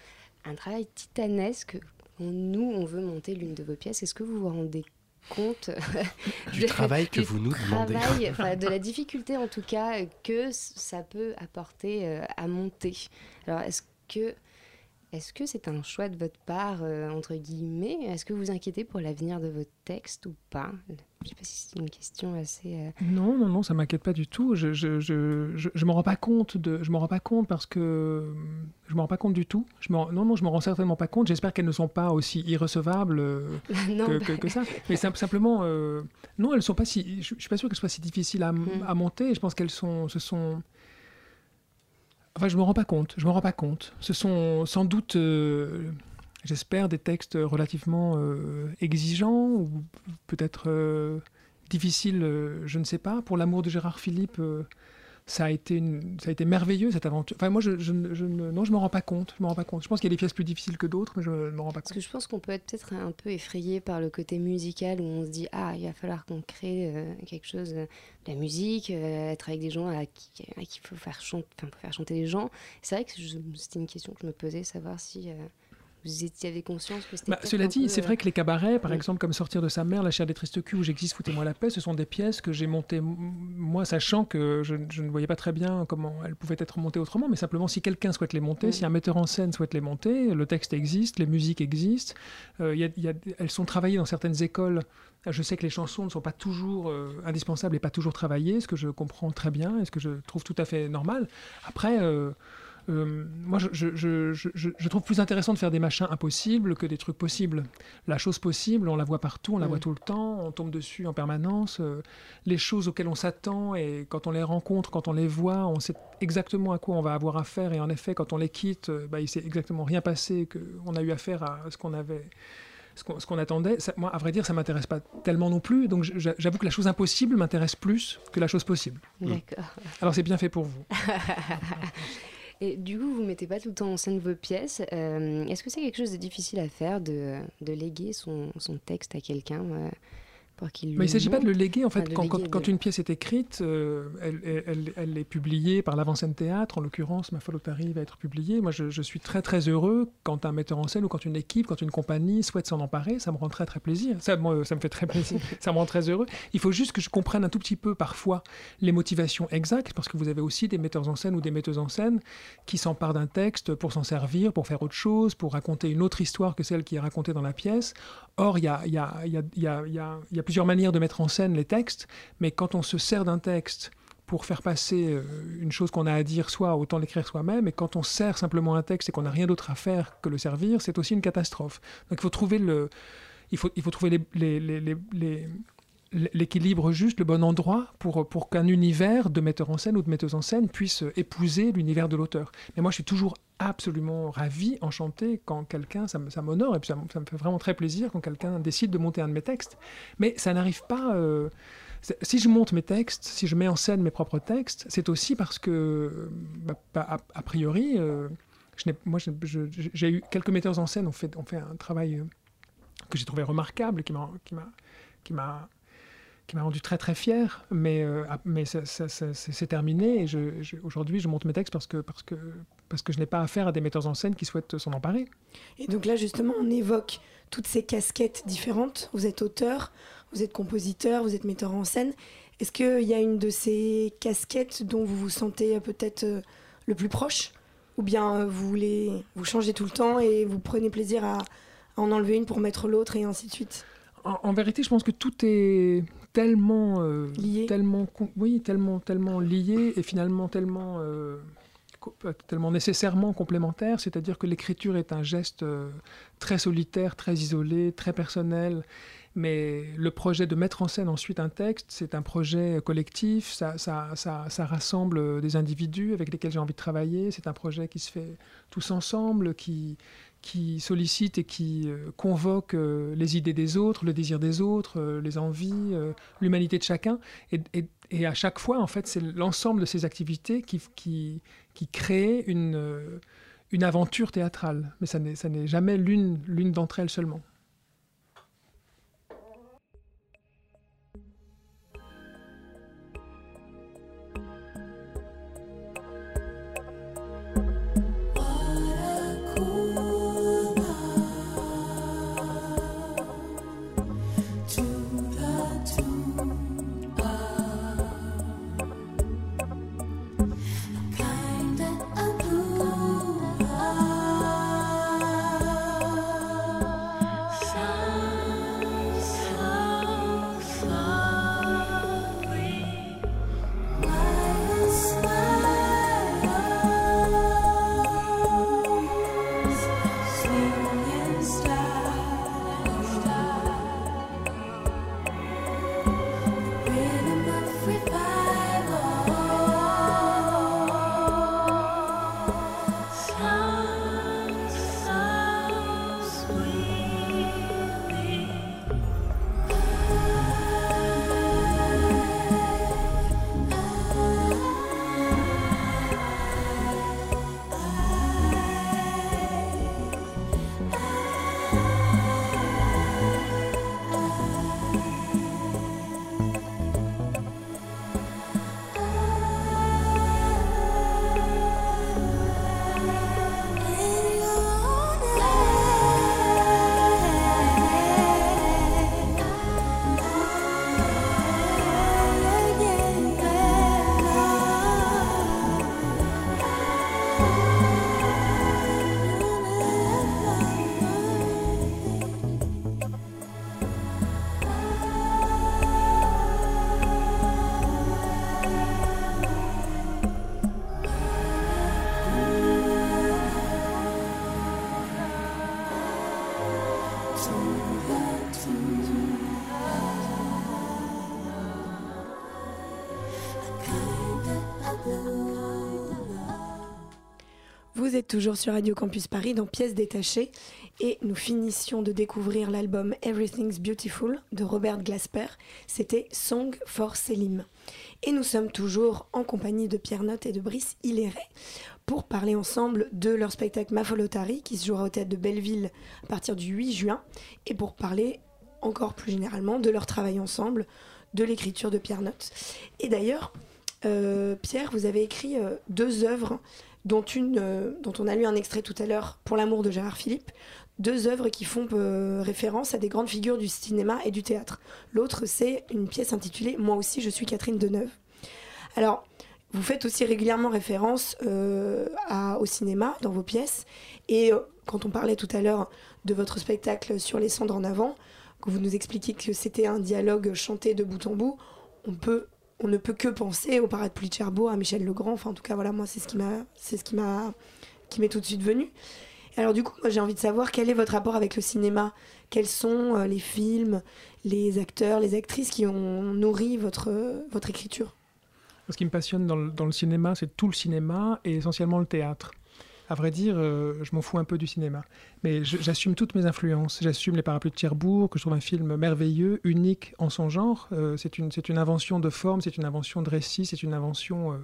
un travail titanesque. On- Nous, on veut monter l'une de vos pièces. Est-ce que vous vous rendez compte Du travail que vous nous demandez. travail, enfin, de la difficulté en tout cas que ça peut apporter euh, à monter. Alors est-ce que est-ce que c'est un choix de votre part euh, entre guillemets? Est-ce que vous vous inquiétez pour l'avenir de votre texte ou pas? Je sais pas si c'est une question assez. euh, Non, non, non, ça m'inquiète pas du tout. Je, je, je, je, je m'en rends pas compte de, je m'en rends pas compte parce que je m'en rends pas compte du tout. Je non, non, je m'en rends certainement pas compte. J'espère qu'elles ne sont pas aussi irrecevables euh, Non, que, bah- que- que ça. Mais sim- simplement, euh, non, elles sont pas si. Je, je suis pas sûr qu'elles soient si difficiles à, Mm. à monter. Je pense qu'elles sont, ce sont. Enfin, je me rends pas compte. Je me rends pas compte. Ce sont sans doute, euh, j'espère, des textes relativement euh, exigeants ou peut-être euh, difficiles. je ne sais pas. Pour l'amour de Gérard Philippe, ça a été une, ça a été merveilleux cette aventure. Enfin, moi, je, je, ne- je non, je me rends pas compte. Je me rends pas compte. Je pense qu'il y a des pièces plus difficiles que d'autres, mais je ne me rends pas Parce compte. que je pense qu'on peut être peut-être un peu effrayé par le côté musical où on se dit ah il va falloir qu'on crée euh, quelque chose euh, de la musique, euh, être avec des gens à qui à qui il faut faire chanter, enfin faut faire chanter les gens. C'est vrai que c'était une question que je me posais, savoir si euh, vous étiez avez conscience que c'était. Bah, cela dit, peu, c'est euh, vrai que les cabarets, par oui. exemple, comme Sortir de sa mère, La chair des tristes culs, où j'existe, foutez-moi la paix, ce sont des pièces que j'ai montées, moi, sachant que je, je ne voyais pas très bien comment elles pouvaient être montées autrement, mais simplement si quelqu'un souhaite les monter, si un metteur en scène souhaite les monter, le texte existe, les musiques existent, euh, il y a- il y a- elles sont travaillées dans certaines écoles. Je sais que les chansons ne sont pas toujours euh, indispensables et pas toujours travaillées, ce que je comprends très bien et ce que je trouve tout à fait normal. Après, euh, euh, moi, je, je- je- je- je- je trouve plus intéressant de faire des machins impossibles que des trucs possibles. La chose possible, on la voit partout, on la Mm. voit tout le temps, on tombe dessus en permanence. euh, les choses auxquelles on s'attend et quand on les rencontre, quand on les voit, on sait exactement à quoi on va avoir affaire. Et en effet, quand on les quitte, euh, bah, il s'est exactement rien passé, qu'on a eu affaire à ce qu'on avait ce qu'on, attendait. Ça- moi, à vrai dire, ça m'intéresse pas tellement non plus. Donc, j'avoue que la chose impossible m'intéresse plus que la chose possible. D'accord. Alors, c'est bien fait pour vous. Et du coup, vous mettez pas tout le temps en scène vos pièces. Euh, Est-ce que c'est quelque chose de difficile à faire de, léguer son, son texte à quelqu'un euh, pour qu'il Mais il ne s'agit pas de le léguer. En fait, Enfin, quand, quand- léguer, quand de- une pièce est écrite, euh, elle, elle- elle- elle est publiée par l'avant-scène théâtre. En l'occurrence, Ma folle au Paris va être publiée. Moi, je, je suis très très heureux quand un metteur en scène ou quand une équipe, quand une compagnie souhaite s'en emparer. Ça me rend très très plaisir. Ça, moi, ça me fait très plaisir. ça me rend très heureux. Il faut juste que je comprenne un tout petit peu parfois les motivations exactes, parce que vous avez aussi des metteurs en scène ou des metteuses en scène qui s'emparent d'un texte pour s'en servir, pour faire autre chose, pour raconter une autre histoire que celle qui est racontée dans la pièce. Or, il y a, y a- y a- il y a- il y a- il y a plusieurs manières de mettre en scène les textes, mais quand on se sert d'un texte pour faire passer euh, une chose qu'on a à dire soi, autant l'écrire soi-même, et quand on sert simplement un texte et qu'on n'a rien d'autre à faire que le servir, c'est aussi une catastrophe. Donc il faut trouver le, il faut, trouver les- l'équilibre juste, le bon endroit pour, pour qu'un univers de metteur en scène ou de metteuse en scène puisse épouser l'univers de l'auteur. Mais moi, je suis toujours absolument ravi, enchanté quand quelqu'un, ça m'honore et puis ça, ça me fait vraiment très plaisir quand quelqu'un décide de monter un de mes textes. Mais ça n'arrive pas. euh, si je monte mes textes, si je mets en scène mes propres textes, c'est aussi parce que, bah, bah, a, priori, euh, je moi, j'ai eu quelques metteurs en scène ont fait, ont fait un travail euh, que j'ai trouvé remarquable, qui m'a, qui m'a, rendu très très fier. Mais, euh, mais c'est terminé. Et aujourd'hui, je monte mes textes parce que, parce que, parce que je n'ai pas affaire à des metteurs en scène qui souhaitent s'en emparer. Et donc là, justement, on évoque toutes ces casquettes différentes. Vous êtes auteur, vous êtes compositeur, vous êtes metteur en scène. Est-ce qu'il y a une de ces casquettes dont vous vous sentez euh, peut-être euh, le plus proche? Ou bien vous voulez vous changez tout le temps et vous prenez plaisir à en enlever une pour mettre l'autre et ainsi de suite? En, en vérité, je pense que tout est tellement euh, Lié. tellement oui, tellement tellement lié et finalement tellement euh, tellement nécessairement complémentaire. C'est-à-dire que l'écriture est un geste euh, très solitaire, très isolé, très personnel. Mais le projet de mettre en scène ensuite un texte, c'est un projet collectif, ça, ça, ça, ça rassemble des individus avec lesquels j'ai envie de travailler, c'est un projet qui se fait tous ensemble, qui, qui sollicite et qui euh, convoque euh, les idées des autres, le désir des autres, euh, les envies, l'humanité de chacun. Et, à chaque fois, en fait, c'est l'ensemble de ces activités qui, qui, qui créent une, une aventure théâtrale, mais ça n'est jamais l'une d'entre elles seulement. Toujours sur Radio Campus Paris dans Pièces détachées et nous finissions de découvrir l'album Everything's Beautiful de Robert Glasper. C'était Song for Selim. Et nous sommes toujours en compagnie de Pierre Notte et de Brice Hilléret pour parler ensemble de leur spectacle Mafolotari qui se jouera au théâtre de Belleville à partir du 8 juin et pour parler encore plus généralement de leur travail ensemble, de l'écriture de Pierre Notte. Et d'ailleurs, euh, Pierre, vous avez écrit euh, deux œuvres euh, dont on a lu un extrait tout à l'heure, Pour l'amour de Gérard Philippe, deux œuvres qui font euh, référence à des grandes figures du cinéma et du théâtre. L'autre, c'est une pièce intitulée Moi aussi, je suis Catherine Deneuve. Alors, vous faites aussi régulièrement référence euh, au cinéma dans vos pièces. Et quand on parlait tout à l'heure de votre spectacle sur les cendres en avant, que vous nous expliquiez que c'était un dialogue chanté de bout en bout, on peut on ne peut que penser au parade de Cherbourg, à Michel Legrand. Enfin, en tout cas, voilà, moi, c'est ce qui m'a, c'est ce qui m'a, qui m'est tout de suite venu. Alors, du coup, moi, j'ai envie de savoir quel est votre rapport avec le cinéma. Quels sont euh, les films, les acteurs, les actrices qui ont nourri votre, votre écriture? Ce qui me passionne dans dans le cinéma, c'est tout le cinéma et essentiellement le théâtre. À vrai dire, euh, je m'en fous un peu du cinéma. Mais j'assume toutes mes influences. J'assume Les Parapluies de Cherbourg, que je trouve un film merveilleux, unique en son genre. Euh, c'est une, invention de forme, c'est une invention de récit, c'est une invention euh,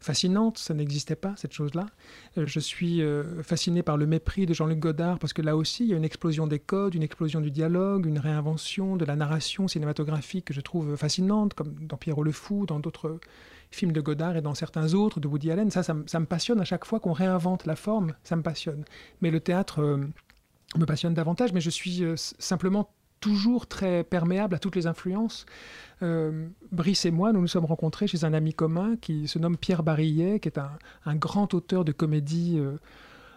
fascinante. Ça n'existait pas, cette chose-là. Je suis fasciné par le mépris de Jean-Luc Godard, parce que là aussi, il y a une explosion des codes, une explosion du dialogue, une réinvention de la narration cinématographique que je trouve fascinante, comme dans Pierrot le Fou, dans d'autres films de Godard et dans certains autres de Woody Allen. Ça, ça, me- passionne à chaque fois qu'on réinvente la forme, ça me passionne. Mais le théâtre euh, me passionne davantage, mais je suis euh, simplement toujours très perméable à toutes les influences. Euh, Brice et moi, nous nous sommes rencontrés chez un ami commun qui se nomme Pierre Barillet, qui est un, grand auteur de comédie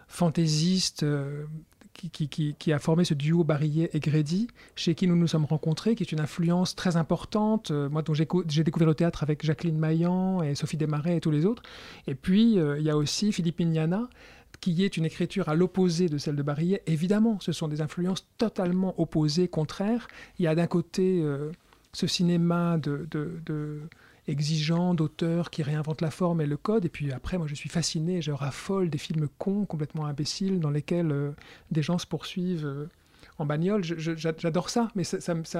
fantaisiste, qui, a formé ce duo Barillet et Grédy, chez qui nous nous sommes rencontrés, qui est une influence très importante, euh, moi dont j'ai co- j'ai découvert le théâtre avec Jacqueline Maillan et Sophie Desmarais et tous les autres. Et puis, euh, il y a aussi Philippe Mignana, qui est une écriture à l'opposé de celle de Barillet. Évidemment, ce sont des influences totalement opposées, contraires. Il y a d'un côté euh, ce cinéma de- exigeant d'auteurs qui réinventent la forme et le code, et puis après, moi je suis fasciné, je raffole des films cons, complètement imbéciles, dans lesquels euh, des gens se poursuivent euh, en bagnole. J'adore ça, mais ça,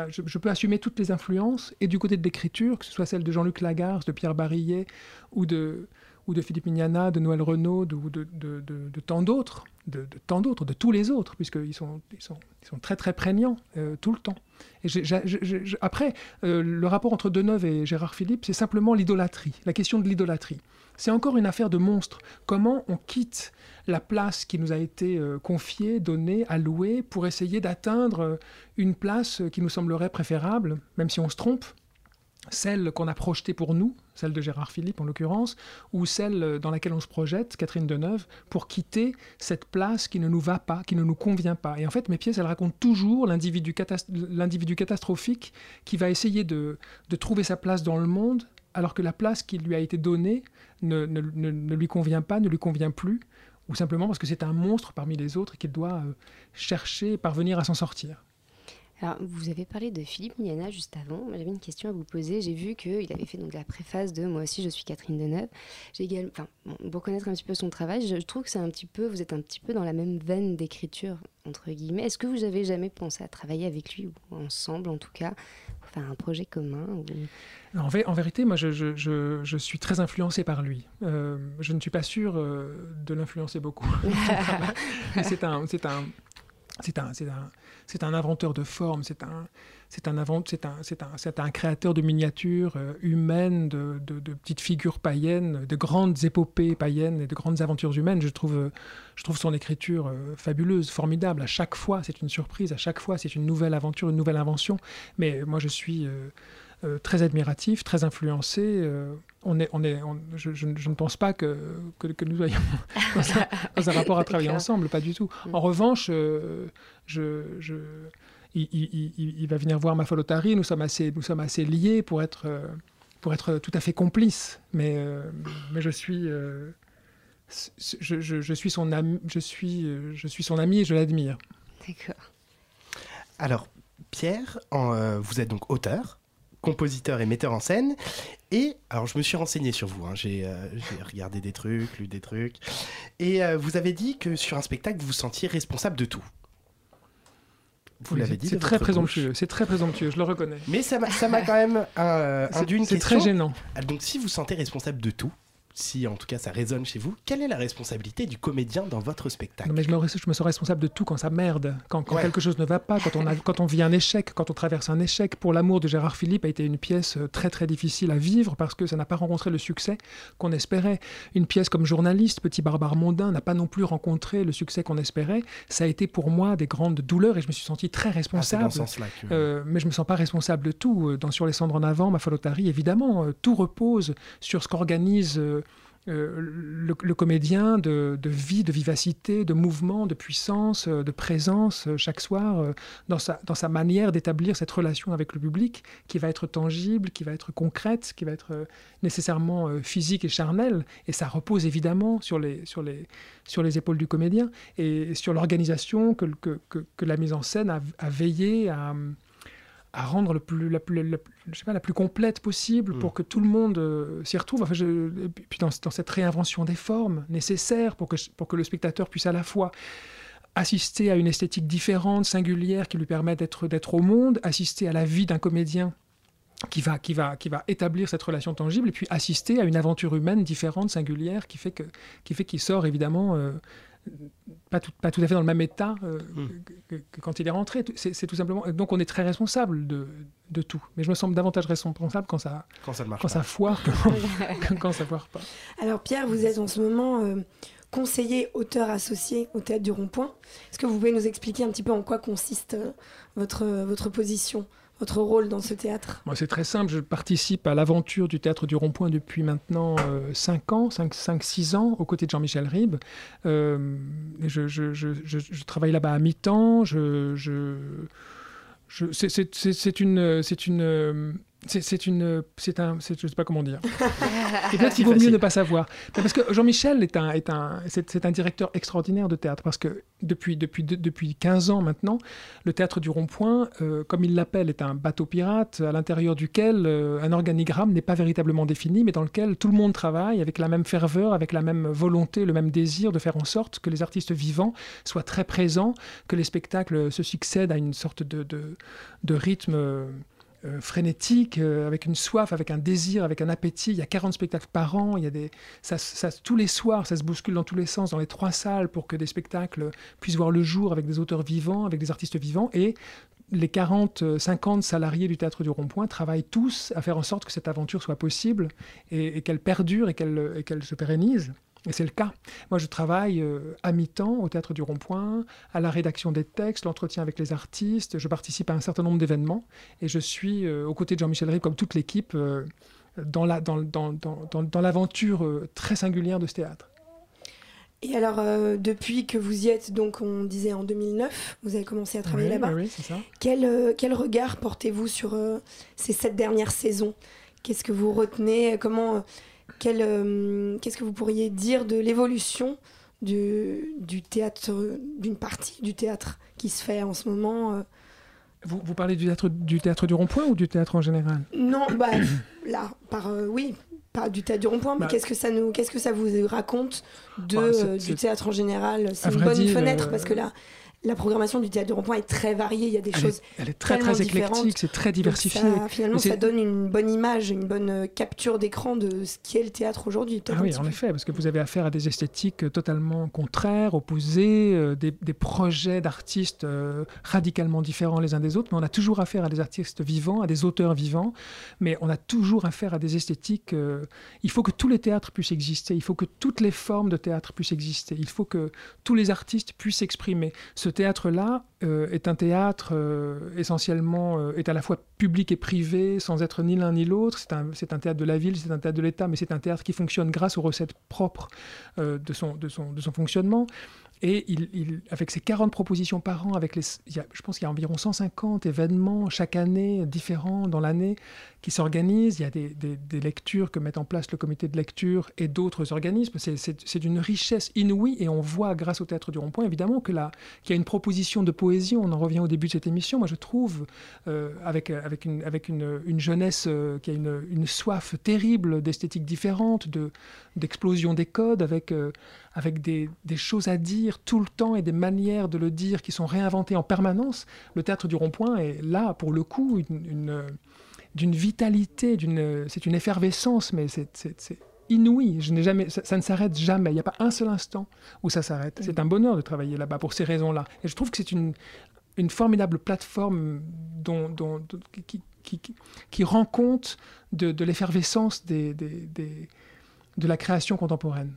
je, je peux assumer toutes les influences, et du côté de l'écriture, que ce soit celle de Jean-Luc Lagarce, de Pierre Barillet, ou de, ou de Philippe Mignana, de Noël Renaud, de, ou de, tant d'autres, de, tant d'autres, de tous les autres, puisqu'ils sont, ils sont, très très prégnants euh, tout le temps. Après, euh, le rapport entre Deneuve et Gérard Philippe, c'est simplement l'idolâtrie, la question de l'idolâtrie. C'est encore une affaire de monstre. Comment on quitte la place qui nous a été euh, confiée, donnée, allouée, pour essayer d'atteindre une place qui nous semblerait préférable, même si on se trompe, celle qu'on a projetée pour nous, celle de Gérard Philippe en l'occurrence, ou celle euh, dans laquelle on se projette, Catherine Deneuve, pour quitter cette place qui ne nous va pas, qui ne nous convient pas. Et en fait, mes pièces, elles racontent toujours l'individu catas- l'individu catastrophique qui va essayer de, de trouver sa place dans le monde, alors que la place qui lui a été donnée ne lui convient pas, ne lui convient plus, ou simplement parce que c'est un monstre parmi les autres et qu'il doit euh, chercher, parvenir à s'en sortir. Alors, vous avez parlé de Philippe Miana juste avant. J'avais une question à vous poser. J'ai vu qu'il avait fait donc la préface de Moi aussi, je suis Catherine Deneuve. J'ai également, enfin, bon, pour connaître un petit peu son travail, je, je trouve que c'est un petit peu, vous êtes un petit peu dans la même veine d'écriture entre guillemets. Est-ce que vous avez jamais pensé à travailler avec lui ou ensemble, en tout cas, pour faire un projet commun ou... En, vé- en vérité, moi, je, je- je- je suis très influencé par lui. Euh, je ne suis pas sûr euh, de l'influencer beaucoup. C'est un, c'est un, c'est un, c'est un, inventeur de formes. C'est un, c'est c'est un, créateur de miniatures euh, humaines, de, petites figures païennes, de grandes épopées païennes et de grandes aventures humaines. Je trouve, euh, son écriture euh, fabuleuse, formidable. À chaque fois, c'est une surprise. À chaque fois, c'est une nouvelle aventure, une nouvelle invention. Mais moi, je suis euh, très admiratif, très influencé. euh, on est, on est, on- je, je ne- je ne pense pas que, que, que nous soyons dans un, dans un rapport à travailler ensemble, pas du tout. En revanche, euh, je, je, il, il- il- il va venir voir ma Folotari. Nous sommes assez, nous sommes assez liés pour être, pour être tout à fait complices. Mais, euh, mais je suis, euh, je, je- je suis son ami, je suis, je suis son ami et je l'admire. D'accord. Alors, Pierre, en, euh, vous êtes donc auteur, compositeur et metteur en scène. Et alors, je me suis renseigné sur vous. hein, J'ai euh, j'ai regardé des trucs, lu des trucs. Et euh, vous avez dit que sur un spectacle, vous vous sentiez responsable de tout. Vous Oui, l'avez c'est- dit. C'est très présomptueux. C'est très présomptueux. Je le reconnais. Mais ça m'a quand même euh, C'est- induit une c'est question. très gênant. Ah, Donc, si vous sentez responsable de tout, si en tout cas ça résonne chez vous, quelle est la responsabilité du comédien dans votre spectacle? Non, mais je me, je me sens responsable de tout quand ça merde, quand, quand Ouais. quelque chose ne va pas, quand on, a, quand on vit un échec, quand on traverse un échec. Pour l'amour de Gérard Philippe a été une pièce euh, très très difficile à vivre parce que ça n'a pas rencontré le succès qu'on espérait. Une pièce comme journaliste, Petit Barbare Mondain, n'a pas non plus rencontré le succès qu'on espérait. Ça a été pour moi des grandes douleurs et je me suis senti très Ah, responsable. dans ce sens-là que- Euh, mais je me sens pas responsable de tout. Euh, Dans Sur les cendres en avant, ma Folotari, évidemment, tout repose sur ce qu'organise euh, le, comédien de, vie, de vivacité, de mouvement, de puissance, euh, de présence euh, chaque soir, dans, sa, manière d'établir cette relation avec le public qui va être tangible, qui va être concrète, qui va être nécessairement physique et charnelle. Et ça repose évidemment sur les, épaules du comédien et sur l'organisation que la mise en scène a, a veillé à à rendre le plus, la, plus, la, je sais pas, la plus complète possible pour que tout le monde euh, s'y retrouve. Enfin, je- et puis dans, dans cette réinvention des formes nécessaires pour que, pour que le spectateur puisse à la fois assister à une esthétique différente, singulière, qui lui permet d'être d'être au monde, assister à la vie d'un comédien qui va, qui, va, qui va établir cette relation tangible, et puis assister à une aventure humaine différente, singulière, qui fait que qui fait qu'il sort évidemment euh, pas, tout, pas tout à fait dans le même état euh, que, que- que quand il est rentré. C'est c'est tout simplement. Donc on est très responsable de, de tout. Mais je me sens davantage responsable quand ça, Quand ça marche quand pas. ça foire que que quand ça foire pas. Alors Pierre, vous êtes en ce moment euh, conseiller auteur associé au Théâtre du Rond-Point. Est-ce que vous pouvez nous expliquer un petit peu en quoi consiste euh, votre, votre position, votre rôle dans ce théâtre? C'est très simple. Je participe à l'aventure du théâtre du Rond-Point depuis maintenant 5 ans, 5-6 ans, aux côtés de Jean-Michel Ribes. Euh, je, travaille là-bas à mi-temps. C'est- une, c'est une, c'est une, c'est un, c'est- je sais pas comment dire. Et peut-être qu'il vaut mieux ne pas savoir. Mais parce que Jean-Michel est un, est un, c'est c'est un directeur extraordinaire de théâtre parce que depuis, depuis, de- depuis 15 ans maintenant, le théâtre du Rond-Point, euh, comme il l'appelle, est un bateau pirate à l'intérieur duquel euh, un organigramme n'est pas véritablement défini, mais dans lequel tout le monde travaille avec la même ferveur, avec la même volonté, le même désir de faire en sorte que les artistes vivants soient très présents, que les spectacles se succèdent à une sorte de, de, de rythme. Euh, euh, frénétique, euh, avec une soif, avec un désir, avec un appétit. Il y a 40 spectacles par an. Il y a des, ça, ça- tous les soirs, ça se bouscule dans tous les sens, dans les trois salles, pour que des spectacles puissent voir le jour avec des auteurs vivants, avec des artistes vivants. Et les 40, euh, 50 salariés du Théâtre du Rond-Point travaillent tous à faire en sorte que cette aventure soit possible et, qu'elle perdure et qu'elle se pérennise. Et c'est le cas. Moi, je travaille euh, à mi-temps au Théâtre du Rond-Point, à la rédaction des textes, l'entretien avec les artistes. Je participe à un certain nombre d'événements et je suis euh, aux côtés de Jean-Michel Rey, comme toute l'équipe, euh, dans la- dans, dans, dans, dans- dans l'aventure très singulière de ce théâtre. Et alors, euh, depuis que vous y êtes, donc on disait en 2009, vous avez commencé à travailler Oui, là-bas. oui, oui, c'est ça. Quel, euh, quel regard portez-vous sur euh, ces sept dernières saisons? Qu'est-ce que vous retenez? Comment, euh, euh, Qu'est-ce que vous pourriez dire de l'évolution du, du théâtre, d'une partie du théâtre qui se fait en ce moment euh? Vous, vous parlez du théâtre, du théâtre du Rond-Point ou du théâtre en général? Non, bah là, par euh, oui, pas du théâtre du rond-point, mais Bah, qu'est-ce que ça nous, qu'est-ce que ça vous raconte de Bah, du théâtre en général? C'est une bonne dire, fenêtre parce que là, la programmation du théâtre du rond-point est très variée. Il y a des Elle choses est, elle est très très éclectique, c'est très diversifié. ça, finalement, ça donne une bonne image, une bonne euh, capture d'écran de ce qu'est le théâtre aujourd'hui. Ah oui, en peu. effet, parce que vous avez affaire à des esthétiques euh, totalement contraires, opposées, euh, des, des projets d'artistes euh, radicalement différents les uns des autres, mais on a toujours affaire à des artistes vivants, à des auteurs vivants, mais on a toujours affaire à des esthétiques. euh, il faut que tous les théâtres puissent exister, il faut que toutes les formes de théâtre puissent exister, il faut que tous les artistes puissent s'exprimer. Ce théâtre-là euh, est un théâtre euh, essentiellement, euh, est à la fois public et privé, sans être ni l'un ni l'autre. C'est un, théâtre de la ville, c'est un théâtre de l'État, mais c'est un théâtre qui fonctionne grâce aux recettes propres de son fonctionnement. Et avec ses 40 propositions par an, avec les, je pense qu'il y a environ 150 événements chaque année, différents dans l'année, qui s'organisent. Il y a des, lectures que met en place le comité de lecture et d'autres organismes. C'est- d'une richesse inouïe et on voit, grâce au Théâtre du Rond-Point, évidemment, qu'il y a une proposition de poésie. On en revient au début de cette émission. Moi, je trouve, euh, avec, avec, une, une, une jeunesse euh, qui a une, une soif terrible d'esthétiques différentes, de- d'explosion des codes, avec, euh, avec des, des choses à dire tout le temps et des manières de le dire qui sont réinventées en permanence. Le Théâtre du Rond-Point est là, pour le coup, une- une d'une vitalité, c'est une effervescence, mais c'est, inouï. Ça, ne s'arrête jamais. Il n'y a pas un seul instant où ça s'arrête. C'est un bonheur de travailler là-bas pour ces raisons-là. Et je trouve que c'est une, formidable plateforme qui, rend compte de, l'effervescence de la création contemporaine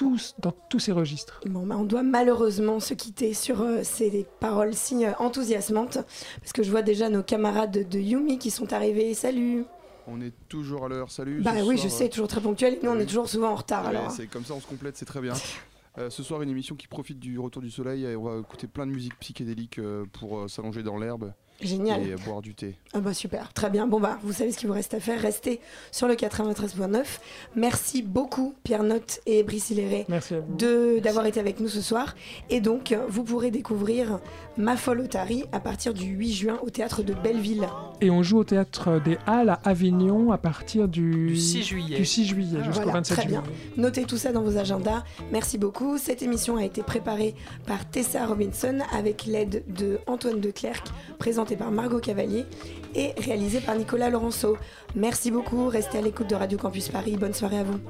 tous, dans tous ces registres. Bon, bah, on doit malheureusement se quitter sur euh, ces paroles si euh, enthousiasmantes, parce que je vois déjà nos camarades de, de Yumi qui sont arrivés. Salut On est toujours à l'heure, salut. Bah oui, soir, je sais, euh, toujours très ponctuel, nous on est toujours souvent en retard. ouais, alors. c'est comme ça, on se complète, c'est très bien. Euh, ce soir, une émission qui profite du retour du soleil et on va écouter plein de musique psychédélique euh, pour euh, s'allonger dans l'herbe Génial. et euh, boire du thé. Ah bah super, très bien. Bon bah vous savez ce qu'il vous reste à faire, restez sur le 93.9. Merci beaucoup Pierre Note et Brice Léré Merci à vous. de d'avoir été avec nous ce soir. Et donc vous pourrez découvrir Ma folle Otari à partir du 8 juin au théâtre de Belleville. Et on joue au théâtre des Halles à Avignon à partir du, Du 6 juillet. du 6 juillet jusqu'au Voilà, 27 très juillet. bien. Notez tout ça dans vos agendas. Merci beaucoup. Cette émission a été préparée par Tessa Robinson avec l'aide de Antoine Declercq, par Margot Cavalier et réalisée par Nicolas Laurenceau. Merci beaucoup. Restez à l'écoute de Radio Campus Paris. Bonne soirée à vous.